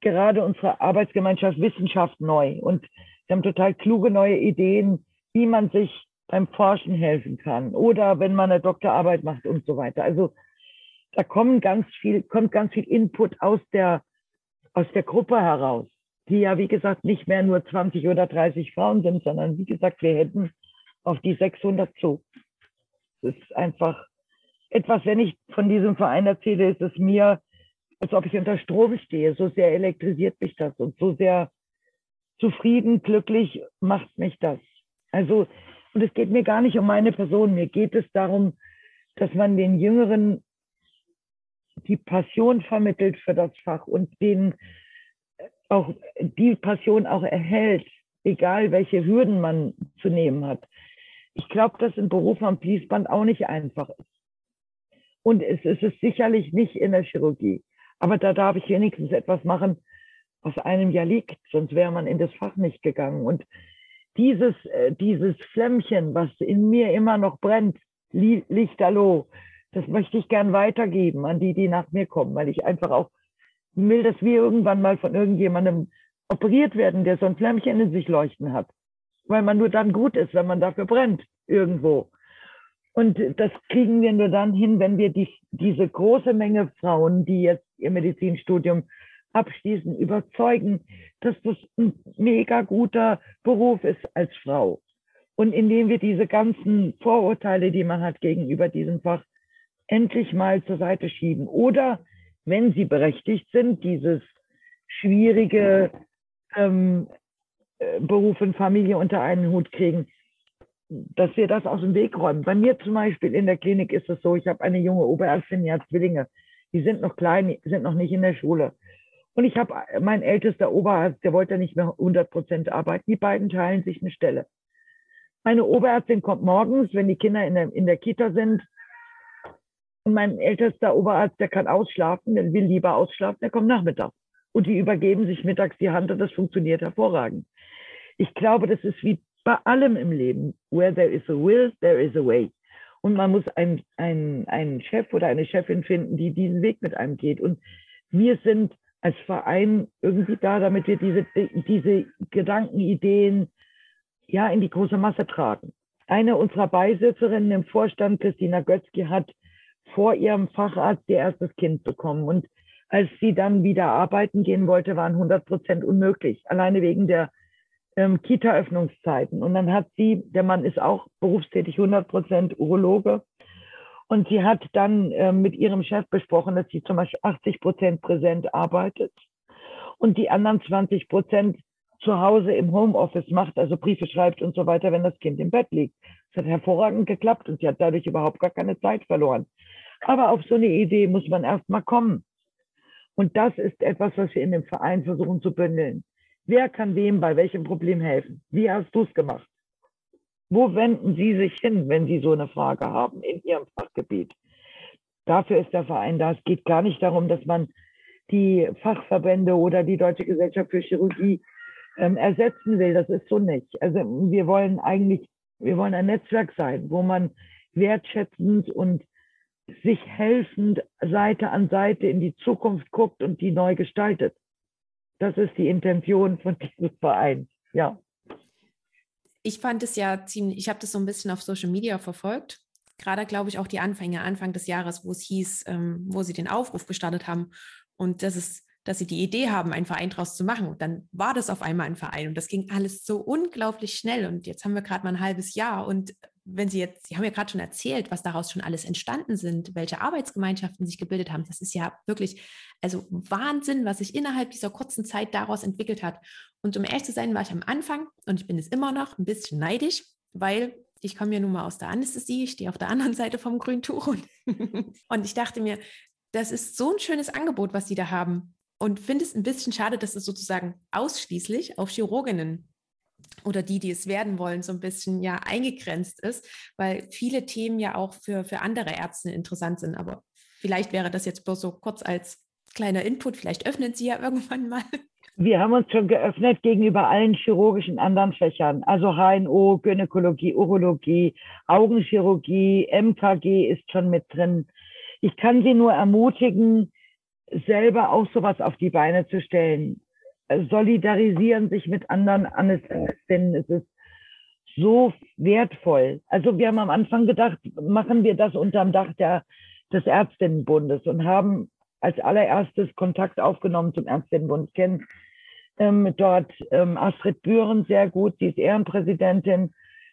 gerade unsere Arbeitsgemeinschaft Wissenschaft neu und wir haben total kluge neue Ideen, wie man sich beim Forschen helfen kann oder wenn man eine Doktorarbeit macht und so weiter. Also da kommen ganz viel, kommt ganz viel Input aus der, aus der Gruppe heraus, die ja, wie gesagt, nicht mehr nur 20 oder 30 Frauen sind, sondern wie gesagt, wir hätten auf die 600 zu. Das ist einfach etwas, wenn ich von diesem Verein erzähle, ist es mir als ob ich unter Strom stehe. So sehr elektrisiert mich das und so sehr zufrieden, glücklich macht mich das. Also, und es geht mir gar nicht um meine Person. Mir geht es darum, dass man den Jüngeren die Passion vermittelt für das Fach und denen auch die Passion auch erhält, egal welche Hürden man zu nehmen hat. Ich glaube, dass ein Beruf am Fließband auch nicht einfach ist. Und es ist es sicherlich nicht in der Chirurgie. Aber da darf ich wenigstens etwas machen, was einem ja liegt, sonst wäre man in das Fach nicht gegangen. Und dieses, äh, dieses Flämmchen, was in mir immer noch brennt, Lichterloh, das möchte ich gern weitergeben an die, die nach mir kommen, weil ich einfach auch will, dass wir irgendwann mal von irgendjemandem operiert werden, der so ein Flämmchen in sich leuchten hat. Weil man nur dann gut ist, wenn man dafür brennt, irgendwo. Und das kriegen wir nur dann hin, wenn wir die, diese große Menge Frauen, die jetzt ihr Medizinstudium abschließen, überzeugen, dass das ein mega guter Beruf ist als Frau. Und indem wir diese ganzen Vorurteile, die man hat gegenüber diesem Fach, endlich mal zur Seite schieben. Oder, wenn sie berechtigt sind, dieses schwierige ähm, äh, Beruf und Familie unter einen Hut kriegen, dass wir das aus dem Weg räumen. Bei mir zum Beispiel in der Klinik ist es so, ich habe eine junge Oberärztin, die hat Zwillinge. Die sind noch klein, sind noch nicht in der Schule. Und ich habe mein ältester Oberarzt, der wollte nicht mehr 100 Prozent arbeiten. Die beiden teilen sich eine Stelle. Meine Oberärztin kommt morgens, wenn die Kinder in der, in der Kita sind. Und mein ältester Oberarzt, der kann ausschlafen, der will lieber ausschlafen, der kommt nachmittags. Und die übergeben sich mittags die Hand und das funktioniert hervorragend. Ich glaube, das ist wie bei allem im Leben. Where there is a will, there is a way. Und man muss einen, einen, einen Chef oder eine Chefin finden, die diesen Weg mit einem geht. Und wir sind als Verein irgendwie da, damit wir diese, diese Gedanken, Ideen ja in die große Masse tragen. Eine unserer Beisitzerinnen im Vorstand, Christina Götzki, hat vor ihrem Facharzt ihr erstes Kind bekommen. Und als sie dann wieder arbeiten gehen wollte, waren 100 Prozent unmöglich. Alleine wegen der ähm, Kita-Öffnungszeiten. Und dann hat sie, der Mann ist auch berufstätig, 100 Prozent Urologe. Und sie hat dann äh, mit ihrem Chef besprochen, dass sie zum Beispiel 80 Prozent präsent arbeitet und die anderen 20 Prozent zu Hause im Homeoffice macht, also Briefe schreibt und so weiter, wenn das Kind im Bett liegt. Das hat hervorragend geklappt und sie hat dadurch überhaupt gar keine Zeit verloren. Aber auf so eine Idee muss man erst mal kommen. Und das ist etwas, was wir in dem Verein versuchen zu bündeln. Wer kann wem bei welchem Problem helfen? Wie hast du es gemacht? Wo wenden Sie sich hin, wenn Sie so eine Frage haben in Ihrem Fachgebiet? Dafür ist der Verein da. Es geht gar nicht darum, dass man die Fachverbände oder die Deutsche Gesellschaft für Chirurgie ähm, ersetzen will. Das ist so nicht. Also wir wollen eigentlich, wir wollen ein Netzwerk sein, wo man wertschätzend und sich helfend Seite an Seite in die Zukunft guckt und die neu gestaltet. Das ist die Intention von diesem Verein. Ja. Ich fand es ja ziemlich, ich habe das so ein bisschen auf Social Media verfolgt. Gerade, glaube ich, auch die Anfänge, Anfang des Jahres, wo es hieß, ähm, wo sie den Aufruf gestartet haben. Und das ist dass sie die Idee haben, einen Verein draus zu machen. Und dann war das auf einmal ein Verein und das ging alles so unglaublich schnell. Und jetzt haben wir gerade mal ein halbes Jahr und wenn Sie jetzt, Sie haben ja gerade schon erzählt, was daraus schon alles entstanden sind, welche Arbeitsgemeinschaften sich gebildet haben. Das ist ja wirklich, also Wahnsinn, was sich innerhalb dieser kurzen Zeit daraus entwickelt hat. Und um ehrlich zu sein, war ich am Anfang und ich bin es immer noch ein bisschen neidisch, weil ich komme ja nun mal aus der Anästhesie, ich stehe auf der <laughs> anderen Seite vom Grüntuch und, <laughs> und ich dachte mir, das ist so ein schönes Angebot, was Sie da haben und finde es ein bisschen schade, dass es sozusagen ausschließlich auf Chirurginnen oder die, die es werden wollen, so ein bisschen ja eingegrenzt ist, weil viele Themen ja auch für, für andere Ärzte interessant sind. Aber vielleicht wäre das jetzt bloß so kurz als kleiner Input. Vielleicht öffnen Sie ja <laughs> irgendwann mal. Wir haben uns schon geöffnet gegenüber allen chirurgischen anderen Fächern, also HNO, Gynäkologie, Urologie, Augenchirurgie, MKG ist schon mit drin. Ich kann Sie nur ermutigen, selber auch sowas auf die Beine zu stellen. Solidarisieren sich mit anderen Anästhesisten. Es ist so wertvoll. Also wir haben am Anfang gedacht, machen wir das unterm Dach der, des Ärztinnenbundes und haben als allererstes Kontakt aufgenommen zum Ärztinnenbund. Ich kenne ähm, dort ähm, Astrid Büren sehr gut, die ist Ehrenpräsidentin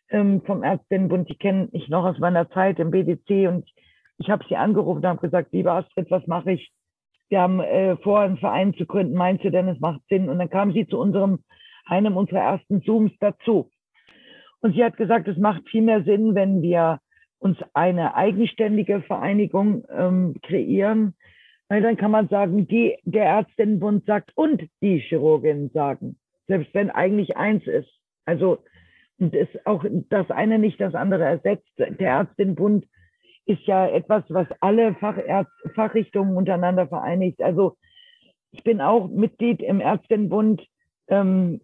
ähm, vom Ärztinnenbund. Die kenne ich noch aus meiner Zeit im BDC und ich habe sie angerufen und habe gesagt, liebe Astrid, was mache ich? Wir haben äh, vor, einen Verein zu gründen, meinst du denn, es macht Sinn? Und dann kam sie zu unserem, einem unserer ersten Zooms dazu. Und sie hat gesagt, es macht viel mehr Sinn, wenn wir uns eine eigenständige Vereinigung ähm, kreieren, weil dann kann man sagen, die, der Ärztinnenbund sagt und die Chirurginnen sagen, selbst wenn eigentlich eins ist. Also und es auch das eine nicht das andere ersetzt. Der Ärztinnenbund ist ja etwas, was alle Fachärzt Fachrichtungen untereinander vereinigt. Also ich bin auch Mitglied im Ärztinnenbund ähm,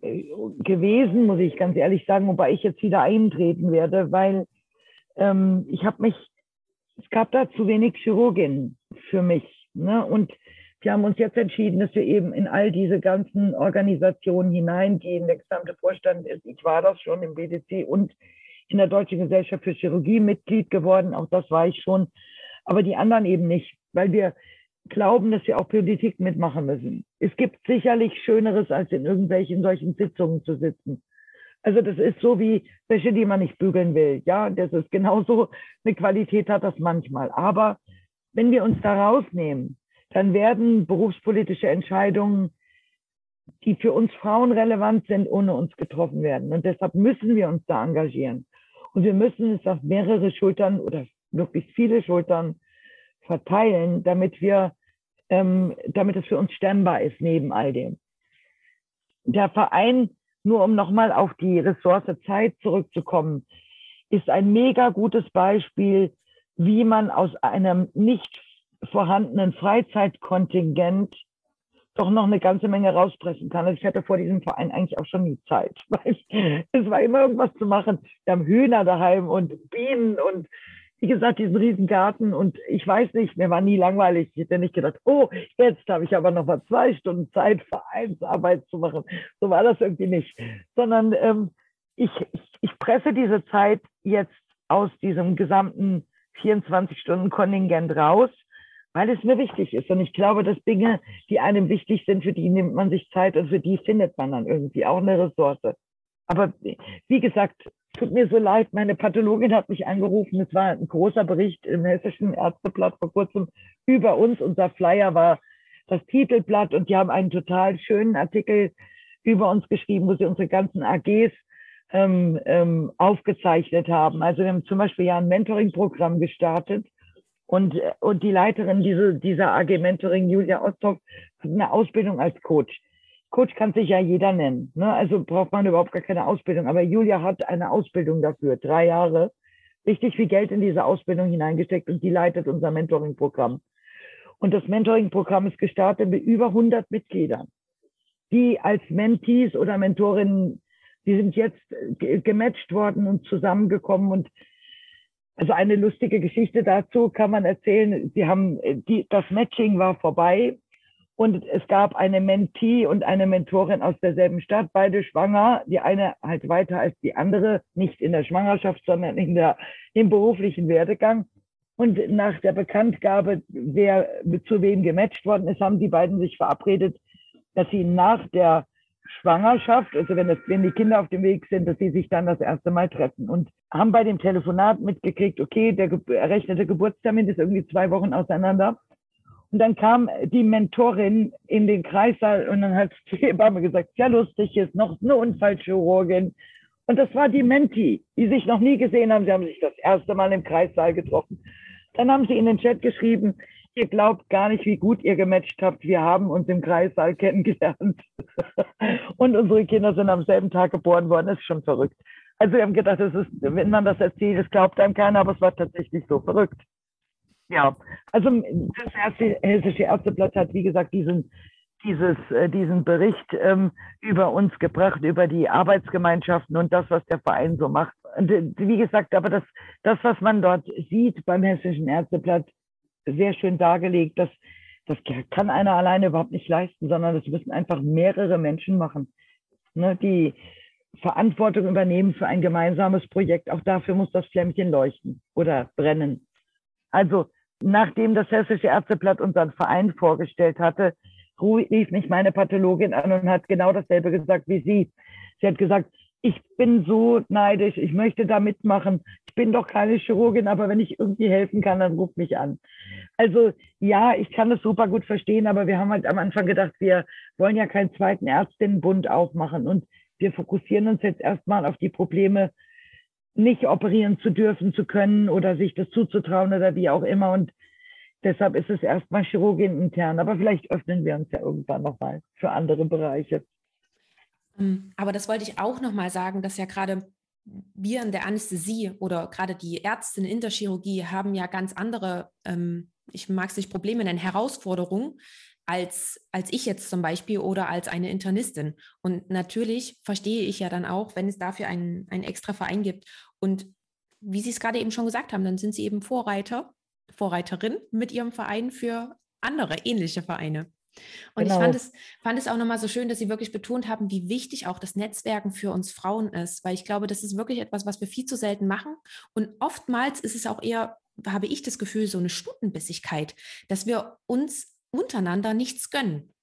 gewesen, muss ich ganz ehrlich sagen, wobei ich jetzt wieder eintreten werde, weil ähm, ich habe mich, es gab da zu wenig Chirurginnen für mich. Ne? Und wir haben uns jetzt entschieden, dass wir eben in all diese ganzen Organisationen hineingehen. Der gesamte Vorstand ist, ich war das schon im BDC und in der Deutschen Gesellschaft für Chirurgie Mitglied geworden. Auch das war ich schon. Aber die anderen eben nicht, weil wir glauben, dass wir auch Politik mitmachen müssen. Es gibt sicherlich Schöneres, als in irgendwelchen solchen Sitzungen zu sitzen. Also das ist so wie Wäsche, die man nicht bügeln will. Ja, das ist genauso eine Qualität hat das manchmal. Aber wenn wir uns da rausnehmen, dann werden berufspolitische Entscheidungen, die für uns Frauen relevant sind, ohne uns getroffen werden. Und deshalb müssen wir uns da engagieren. Und wir müssen es auf mehrere Schultern oder wirklich viele Schultern verteilen, damit wir, ähm, damit es für uns stemmbar ist neben all dem. Der Verein, nur um nochmal auf die Ressource Zeit zurückzukommen, ist ein mega gutes Beispiel, wie man aus einem nicht vorhandenen Freizeitkontingent doch noch eine ganze Menge rauspressen kann. Also ich hatte vor diesem Verein eigentlich auch schon nie Zeit, <laughs> weil es war immer irgendwas zu machen. Wir haben Hühner daheim und Bienen und wie gesagt, diesen riesen Garten und ich weiß nicht, mir war nie langweilig. Ich hätte nicht gedacht, oh, jetzt habe ich aber noch mal zwei Stunden Zeit, <laughs> Vereinsarbeit zu machen. So war das irgendwie nicht. Sondern ähm, ich, ich, ich presse diese Zeit jetzt aus diesem gesamten 24-Stunden-Kontingent raus weil es mir wichtig ist. Und ich glaube, dass Dinge, die einem wichtig sind, für die nimmt man sich Zeit und für die findet man dann irgendwie auch eine Ressource. Aber wie gesagt, tut mir so leid, meine Pathologin hat mich angerufen. Es war ein großer Bericht im Hessischen Ärzteblatt vor kurzem über uns. Unser Flyer war das Titelblatt und die haben einen total schönen Artikel über uns geschrieben, wo sie unsere ganzen AGs ähm, ähm, aufgezeichnet haben. Also wir haben zum Beispiel ja ein Mentoring-Programm gestartet und, und die Leiterin diese, dieser AG Mentoring, Julia Osthoff, hat eine Ausbildung als Coach. Coach kann sich ja jeder nennen. Ne? Also braucht man überhaupt gar keine Ausbildung. Aber Julia hat eine Ausbildung dafür, drei Jahre. Richtig viel Geld in diese Ausbildung hineingesteckt und die leitet unser Mentoring-Programm. Und das Mentoring-Programm ist gestartet mit über 100 Mitgliedern, die als Mentees oder Mentorinnen, die sind jetzt gematcht worden und zusammengekommen und also eine lustige Geschichte dazu kann man erzählen. Sie haben, die, das Matching war vorbei und es gab eine Mentee und eine Mentorin aus derselben Stadt, beide schwanger. Die eine halt weiter als die andere, nicht in der Schwangerschaft, sondern in der, im beruflichen Werdegang. Und nach der Bekanntgabe, wer zu wem gematcht worden ist, haben die beiden sich verabredet, dass sie nach der Schwangerschaft, also wenn, das, wenn die Kinder auf dem Weg sind, dass sie sich dann das erste Mal treffen. Und haben bei dem Telefonat mitgekriegt, okay, der errechnete Geburtstermin ist irgendwie zwei Wochen auseinander. Und dann kam die Mentorin in den Kreissaal und dann hat die Hebamme gesagt, ja lustig, hier ist noch eine Unfallchirurgin. Und das war die Menti, die sich noch nie gesehen haben. Sie haben sich das erste Mal im Kreissaal getroffen. Dann haben sie in den Chat geschrieben, ihr glaubt gar nicht, wie gut ihr gematcht habt. Wir haben uns im Kreissaal kennengelernt. <laughs> und unsere Kinder sind am selben Tag geboren worden. Das ist schon verrückt. Also wir haben gedacht, das ist, wenn man das erzählt, das glaubt einem keiner, aber es war tatsächlich so verrückt. Ja, also das erste Hessische Ärzteblatt hat, wie gesagt, diesen, dieses, äh, diesen Bericht ähm, über uns gebracht, über die Arbeitsgemeinschaften und das, was der Verein so macht. Und äh, wie gesagt, aber das, das, was man dort sieht beim Hessischen Ärzteblatt, sehr schön dargelegt, dass das kann einer alleine überhaupt nicht leisten, sondern das müssen einfach mehrere Menschen machen, ne, die Verantwortung übernehmen für ein gemeinsames Projekt. Auch dafür muss das Flämmchen leuchten oder brennen. Also nachdem das Hessische Ärzteblatt unseren Verein vorgestellt hatte, rief mich meine Pathologin an und hat genau dasselbe gesagt wie Sie. Sie hat gesagt, ich bin so neidisch, ich möchte da mitmachen. Ich bin doch keine Chirurgin, aber wenn ich irgendwie helfen kann, dann ruf mich an. Also ja, ich kann das super gut verstehen, aber wir haben halt am Anfang gedacht, wir wollen ja keinen zweiten Ärztinnenbund aufmachen und wir fokussieren uns jetzt erstmal auf die Probleme, nicht operieren zu dürfen, zu können oder sich das zuzutrauen oder wie auch immer. Und deshalb ist es erstmal Chirurgin intern. Aber vielleicht öffnen wir uns ja irgendwann nochmal für andere Bereiche. Ähm, aber das wollte ich auch nochmal sagen, dass ja gerade wir in der Anästhesie oder gerade die Ärztinnen in der Chirurgie haben ja ganz andere, ähm, ich mag es nicht Probleme nennen, Herausforderungen als, als ich jetzt zum Beispiel oder als eine Internistin. Und natürlich verstehe ich ja dann auch, wenn es dafür einen, einen extra Verein gibt. Und wie Sie es gerade eben schon gesagt haben, dann sind Sie eben Vorreiter, Vorreiterin mit Ihrem Verein für andere ähnliche Vereine. Und genau. ich fand es, fand es auch nochmal so schön, dass Sie wirklich betont haben, wie wichtig auch das Netzwerken für uns Frauen ist, weil ich glaube, das ist wirklich etwas, was wir viel zu selten machen. Und oftmals ist es auch eher, habe ich das Gefühl, so eine Stundenbissigkeit, dass wir uns untereinander nichts gönnen.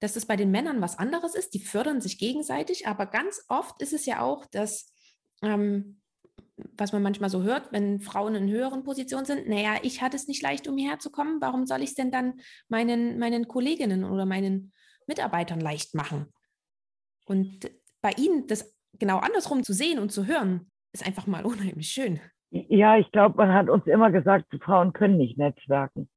Dass es bei den Männern was anderes ist, die fördern sich gegenseitig, aber ganz oft ist es ja auch, dass ähm, was man manchmal so hört, wenn Frauen in höheren Positionen sind, naja, ich hatte es nicht leicht, um hierher zu kommen, warum soll ich es denn dann meinen, meinen Kolleginnen oder meinen Mitarbeitern leicht machen? Und bei ihnen das genau andersrum zu sehen und zu hören, ist einfach mal <laughs> unheimlich schön. Ja, ich glaube, man hat uns immer gesagt, Frauen können nicht netzwerken.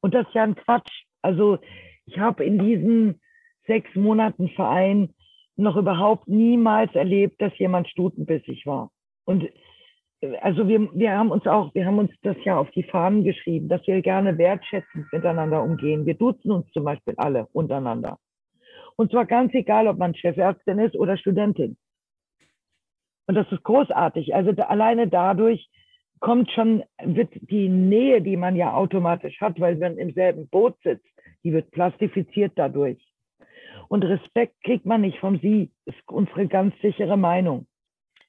Und das ist ja ein Quatsch. Also ich habe in diesen sechs Monaten Verein noch überhaupt niemals erlebt, dass jemand stutenbissig war. Und äh, also wir, wir haben uns auch, wir haben uns das ja auf die Fahnen geschrieben, dass wir gerne wertschätzend miteinander umgehen. Wir duzen uns zum Beispiel alle untereinander. Und zwar ganz egal, ob man Chefärztin ist oder Studentin. Und das ist großartig. Also da, alleine dadurch kommt schon, wird die Nähe, die man ja automatisch hat, weil man im selben Boot sitzt, die wird plastifiziert dadurch. Und Respekt kriegt man nicht vom Sie, ist unsere ganz sichere Meinung.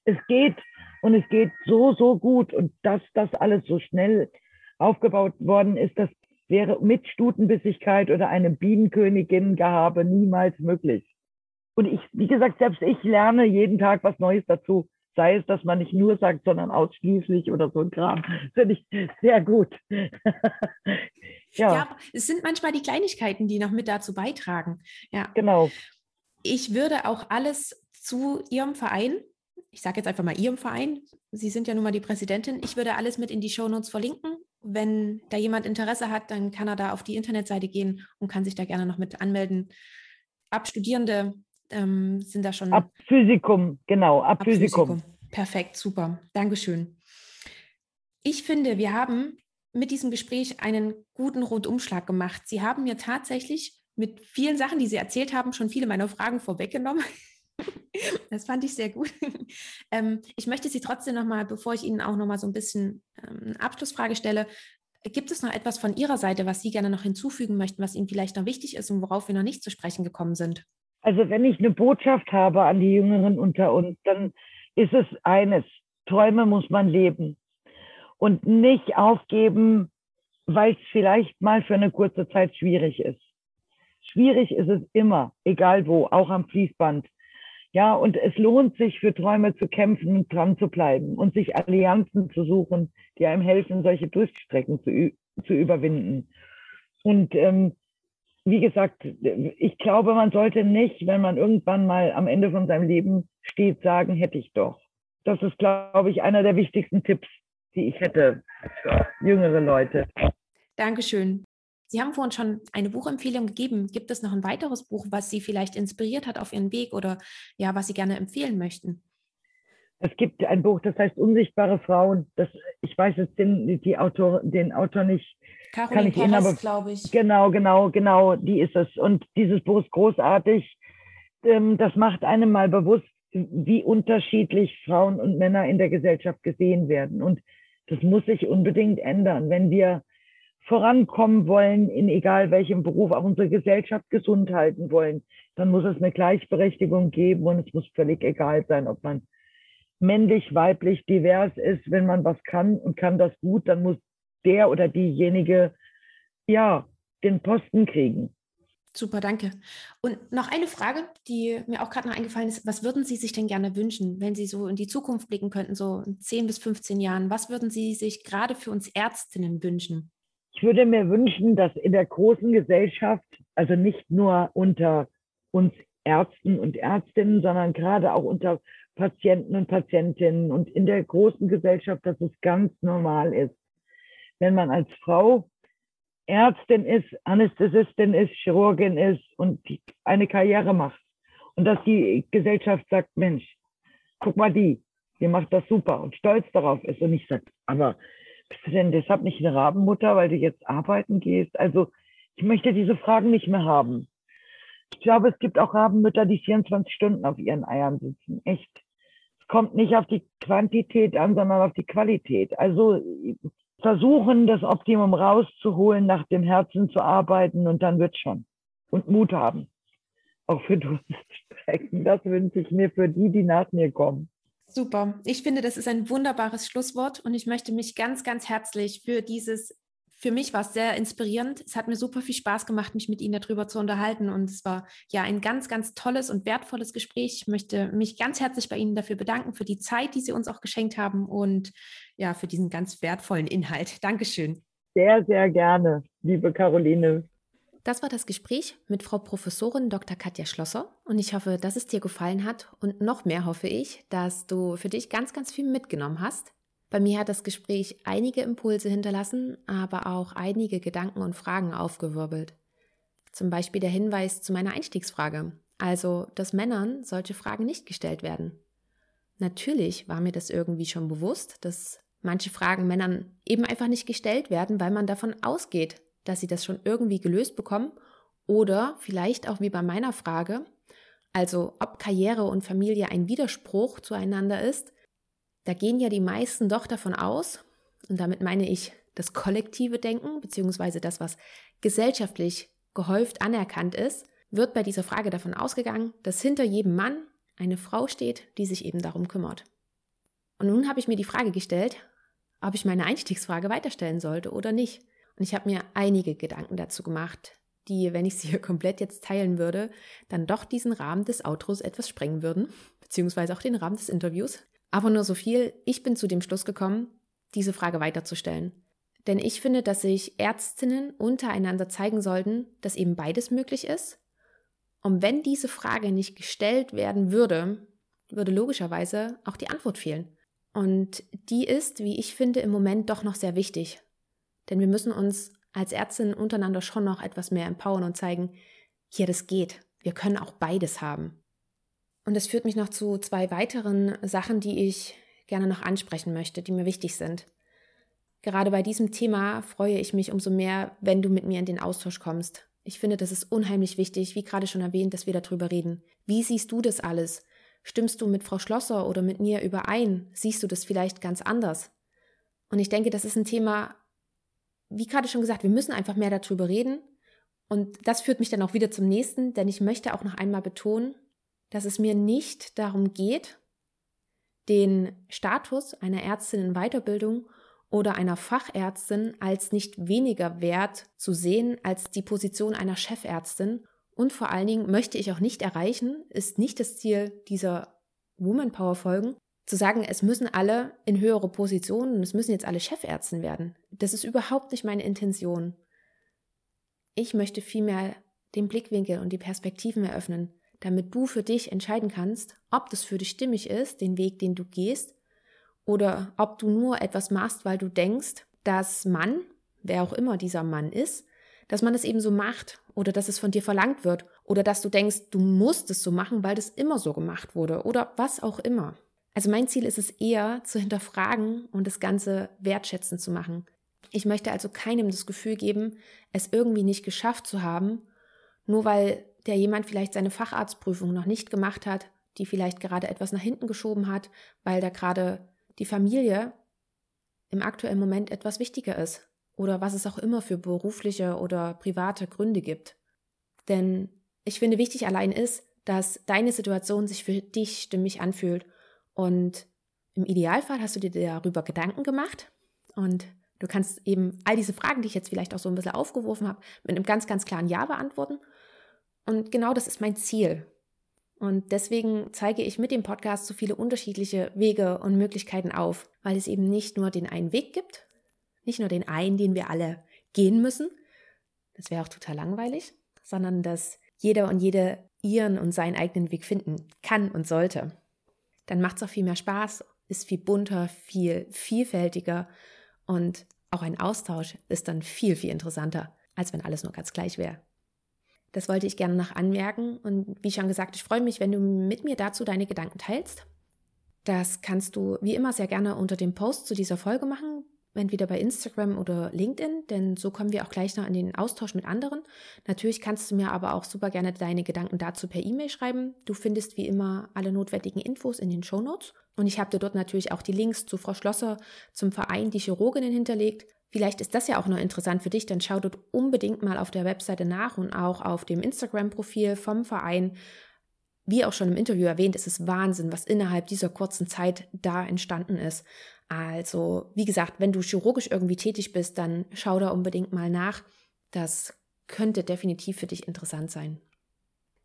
Es geht und es geht so, so gut. Und dass das alles so schnell aufgebaut worden ist, das wäre mit Stutenbissigkeit oder einem Bienenkönigin-Gehabe niemals möglich. Und ich, wie gesagt, selbst ich lerne jeden Tag was Neues dazu. Sei es, dass man nicht nur sagt, sondern ausschließlich oder so ein Kram. <laughs> Finde ich sehr gut. <laughs> ja. ja, es sind manchmal die Kleinigkeiten, die noch mit dazu beitragen. Ja, genau. Ich würde auch alles zu Ihrem Verein, ich sage jetzt einfach mal Ihrem Verein, Sie sind ja nun mal die Präsidentin, ich würde alles mit in die Shownotes verlinken. Wenn da jemand Interesse hat, dann kann er da auf die Internetseite gehen und kann sich da gerne noch mit anmelden. Ab Studierende ähm, sind da schon. Ab Physikum, genau, ab, ab Physikum. Physikum. Perfekt, super. Dankeschön. Ich finde, wir haben mit diesem Gespräch einen guten Rundumschlag gemacht. Sie haben mir tatsächlich mit vielen Sachen, die Sie erzählt haben, schon viele meiner Fragen vorweggenommen. <laughs> Das fand ich sehr gut. <laughs> Ähm, ich möchte Sie trotzdem nochmal, bevor ich Ihnen auch nochmal so ein bisschen ähm, eine Abschlussfrage stelle, gibt es noch etwas von Ihrer Seite, was Sie gerne noch hinzufügen möchten, was Ihnen vielleicht noch wichtig ist und worauf wir noch nicht zu sprechen gekommen sind? Also wenn ich eine Botschaft habe an die Jüngeren unter uns, dann ist es eines, Träume muss man leben und nicht aufgeben, weil es vielleicht mal für eine kurze Zeit schwierig ist. Schwierig ist es immer, egal wo, auch am Fließband. Ja, und es lohnt sich für Träume zu kämpfen und dran zu bleiben und sich Allianzen zu suchen, die einem helfen, solche Durchstrecken zu, zu überwinden. Und ähm, wie gesagt, ich glaube, man sollte nicht, wenn man irgendwann mal am Ende von seinem Leben steht, sagen, hätte ich doch. Das ist, glaube ich, einer der wichtigsten Tipps, die ich hätte für jüngere Leute. Dankeschön. Sie haben vorhin schon eine Buchempfehlung gegeben. Gibt es noch ein weiteres Buch, was Sie vielleicht inspiriert hat auf Ihren Weg oder ja, was Sie gerne empfehlen möchten? Es gibt ein Buch, das heißt Unsichtbare Frauen. Das, ich weiß jetzt den, die Autor, den Autor nicht. Caroline kann ich Perez, glaube ich. Genau, genau, genau, die ist es. Und dieses Buch ist großartig. Ähm, das macht einem mal bewusst, wie unterschiedlich Frauen und Männer in der Gesellschaft gesehen werden. Und das muss sich unbedingt ändern, wenn wir vorankommen wollen, in egal welchem Beruf, auch unsere Gesellschaft gesund halten wollen, dann muss es eine Gleichberechtigung geben und es muss völlig egal sein, ob man männlich, weiblich, divers ist. Wenn man was kann und kann das gut, dann muss der oder diejenige ja den Posten kriegen. Super, danke. Und noch eine Frage, die mir auch gerade noch eingefallen ist. Was würden Sie sich denn gerne wünschen, wenn Sie so in die Zukunft blicken könnten, so in 10 bis 15 Jahren? Was würden Sie sich gerade für uns Ärztinnen wünschen? Ich würde mir wünschen, dass in der großen Gesellschaft, also nicht nur unter uns Ärzten und Ärztinnen, sondern gerade auch unter Patienten und Patientinnen und in der großen Gesellschaft, dass es ganz normal ist, wenn man als Frau Ärztin ist, Anästhesistin ist, Chirurgin ist und eine Karriere macht. Und dass die Gesellschaft sagt, Mensch, guck mal die, die macht das super und stolz darauf ist. Und ich sage, aber bist du denn deshalb nicht eine Rabenmutter, weil du jetzt arbeiten gehst? Also ich möchte diese Fragen nicht mehr haben. Ich glaube, es gibt auch Rabenmütter, die 24 Stunden auf ihren Eiern sitzen. Echt. Es kommt nicht auf die Quantität an, sondern auf die Qualität. Also versuchen, das Optimum rauszuholen, nach dem Herzen zu arbeiten und dann wird schon. Und Mut haben. Auch für Durststrecken. <laughs> Das wünsche ich mir für die, die nach mir kommen. Super. Ich finde, das ist ein wunderbares Schlusswort und ich möchte mich ganz, ganz herzlich für dieses, für mich war es sehr inspirierend. Es hat mir super viel Spaß gemacht, mich mit Ihnen darüber zu unterhalten und es war ja ein ganz, ganz tolles und wertvolles Gespräch. Ich möchte mich ganz herzlich bei Ihnen dafür bedanken, für die Zeit, die Sie uns auch geschenkt haben und ja, für diesen ganz wertvollen Inhalt. Dankeschön. Sehr, sehr gerne, liebe Caroline. Das war das Gespräch mit Frau Professorin Dr. Katja Schlosser und ich hoffe, dass es dir gefallen hat und noch mehr hoffe ich, dass du für dich ganz, ganz viel mitgenommen hast. Bei mir hat das Gespräch einige Impulse hinterlassen, aber auch einige Gedanken und Fragen aufgewirbelt. Zum Beispiel der Hinweis zu meiner Einstiegsfrage, also dass Männern solche Fragen nicht gestellt werden. Natürlich war mir das irgendwie schon bewusst, dass manche Fragen Männern eben einfach nicht gestellt werden, weil man davon ausgeht, dass sie das schon irgendwie gelöst bekommen oder vielleicht auch wie bei meiner Frage, also ob Karriere und Familie ein Widerspruch zueinander ist, da gehen ja die meisten doch davon aus, und damit meine ich das kollektive Denken, beziehungsweise das, was gesellschaftlich gehäuft anerkannt ist, wird bei dieser Frage davon ausgegangen, dass hinter jedem Mann eine Frau steht, die sich eben darum kümmert. Und nun habe ich mir die Frage gestellt, ob ich meine Einstiegsfrage weiterstellen sollte oder nicht. Und ich habe mir einige Gedanken dazu gemacht, die, wenn ich sie hier komplett jetzt teilen würde, dann doch diesen Rahmen des Outros etwas sprengen würden, beziehungsweise auch den Rahmen des Interviews. Aber nur so viel, ich bin zu dem Schluss gekommen, diese Frage weiterzustellen. Denn ich finde, dass sich Ärztinnen untereinander zeigen sollten, dass eben beides möglich ist. Und wenn diese Frage nicht gestellt werden würde, würde logischerweise auch die Antwort fehlen. Und die ist, wie ich finde, im Moment doch noch sehr wichtig. Denn wir müssen uns als Ärztinnen untereinander schon noch etwas mehr empowern und zeigen, hier, das geht. Wir können auch beides haben. Und das führt mich noch zu zwei weiteren Sachen, die ich gerne noch ansprechen möchte, die mir wichtig sind. Gerade bei diesem Thema freue ich mich umso mehr, wenn du mit mir in den Austausch kommst. Ich finde, das ist unheimlich wichtig, wie gerade schon erwähnt, dass wir darüber reden. Wie siehst du das alles? Stimmst du mit Frau Schlosser oder mit mir überein? Siehst du das vielleicht ganz anders? Und ich denke, das ist ein Thema, wie gerade schon gesagt, wir müssen einfach mehr darüber reden. Und das führt mich dann auch wieder zum nächsten, denn ich möchte auch noch einmal betonen, dass es mir nicht darum geht, den Status einer Ärztin in Weiterbildung oder einer Fachärztin als nicht weniger wert zu sehen als die Position einer Chefärztin. Und vor allen Dingen möchte ich auch nicht erreichen, ist nicht das Ziel dieser Woman Power Folgen, zu sagen, es müssen alle in höhere Positionen es müssen jetzt alle Chefärzten werden. Das ist überhaupt nicht meine Intention. Ich möchte vielmehr den Blickwinkel und die Perspektiven eröffnen, damit du für dich entscheiden kannst, ob das für dich stimmig ist, den Weg, den du gehst, oder ob du nur etwas machst, weil du denkst, dass Mann, wer auch immer dieser Mann ist, dass man es eben so macht oder dass es von dir verlangt wird oder dass du denkst, du musst es so machen, weil das immer so gemacht wurde oder was auch immer. Also mein Ziel ist es eher zu hinterfragen und das Ganze wertschätzen zu machen. Ich möchte also keinem das Gefühl geben, es irgendwie nicht geschafft zu haben, nur weil der jemand vielleicht seine Facharztprüfung noch nicht gemacht hat, die vielleicht gerade etwas nach hinten geschoben hat, weil da gerade die Familie im aktuellen Moment etwas wichtiger ist oder was es auch immer für berufliche oder private Gründe gibt. Denn ich finde wichtig allein ist, dass deine Situation sich für dich stimmig anfühlt und im Idealfall hast du dir darüber Gedanken gemacht und du kannst eben all diese Fragen, die ich jetzt vielleicht auch so ein bisschen aufgeworfen habe, mit einem ganz, ganz klaren Ja beantworten. Und genau das ist mein Ziel. Und deswegen zeige ich mit dem Podcast so viele unterschiedliche Wege und Möglichkeiten auf, weil es eben nicht nur den einen Weg gibt, nicht nur den einen, den wir alle gehen müssen, das wäre auch total langweilig, sondern dass jeder und jede ihren und seinen eigenen Weg finden kann und sollte dann macht es auch viel mehr Spaß, ist viel bunter, viel vielfältiger und auch ein Austausch ist dann viel, viel interessanter, als wenn alles nur ganz gleich wäre. Das wollte ich gerne noch anmerken und wie schon gesagt, ich freue mich, wenn du mit mir dazu deine Gedanken teilst. Das kannst du wie immer sehr gerne unter dem Post zu dieser Folge machen entweder bei Instagram oder LinkedIn, denn so kommen wir auch gleich noch in den Austausch mit anderen. Natürlich kannst du mir aber auch super gerne deine Gedanken dazu per E-Mail schreiben. Du findest wie immer alle notwendigen Infos in den Show Notes. Und ich habe dir dort natürlich auch die Links zu Frau Schlosser, zum Verein Die Chirurginnen hinterlegt. Vielleicht ist das ja auch noch interessant für dich, dann schau dort unbedingt mal auf der Webseite nach und auch auf dem Instagram-Profil vom Verein. Wie auch schon im Interview erwähnt, ist es Wahnsinn, was innerhalb dieser kurzen Zeit da entstanden ist. Also, wie gesagt, wenn du chirurgisch irgendwie tätig bist, dann schau da unbedingt mal nach. Das könnte definitiv für dich interessant sein.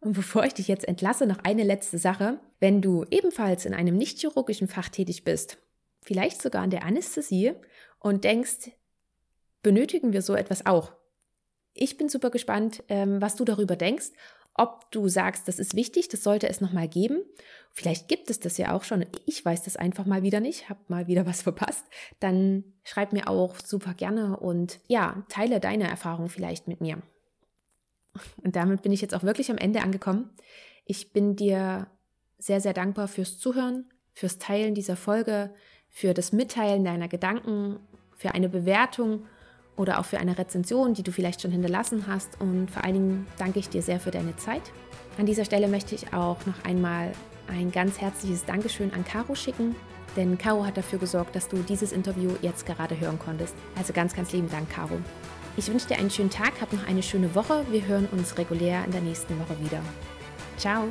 Und bevor ich dich jetzt entlasse, noch eine letzte Sache. Wenn du ebenfalls in einem nicht chirurgischen Fach tätig bist, vielleicht sogar in der Anästhesie und denkst, benötigen wir so etwas auch? Ich bin super gespannt, ähm, was du darüber denkst ob du sagst, das ist wichtig, das sollte es nochmal geben. Vielleicht gibt es das ja auch schon. Ich weiß das einfach mal wieder nicht, habe mal wieder was <laughs> verpasst. Dann schreib mir auch super gerne und ja, teile deine Erfahrung vielleicht mit mir. Und damit bin ich jetzt auch wirklich am Ende angekommen. Ich bin dir sehr, sehr dankbar fürs Zuhören, fürs Teilen dieser Folge, für das Mitteilen deiner Gedanken, für eine Bewertung oder auch für eine Rezension, die du vielleicht schon hinterlassen hast. Und vor allen Dingen danke ich dir sehr für deine Zeit. An dieser Stelle möchte ich auch noch einmal ein ganz herzliches Dankeschön an Caro schicken, denn Caro hat dafür gesorgt, dass du dieses Interview jetzt gerade hören konntest. Also ganz, ganz lieben Dank, Caro. Ich wünsche dir einen schönen Tag, hab noch eine schöne Woche. Wir hören uns regulär in der nächsten Woche wieder. Ciao!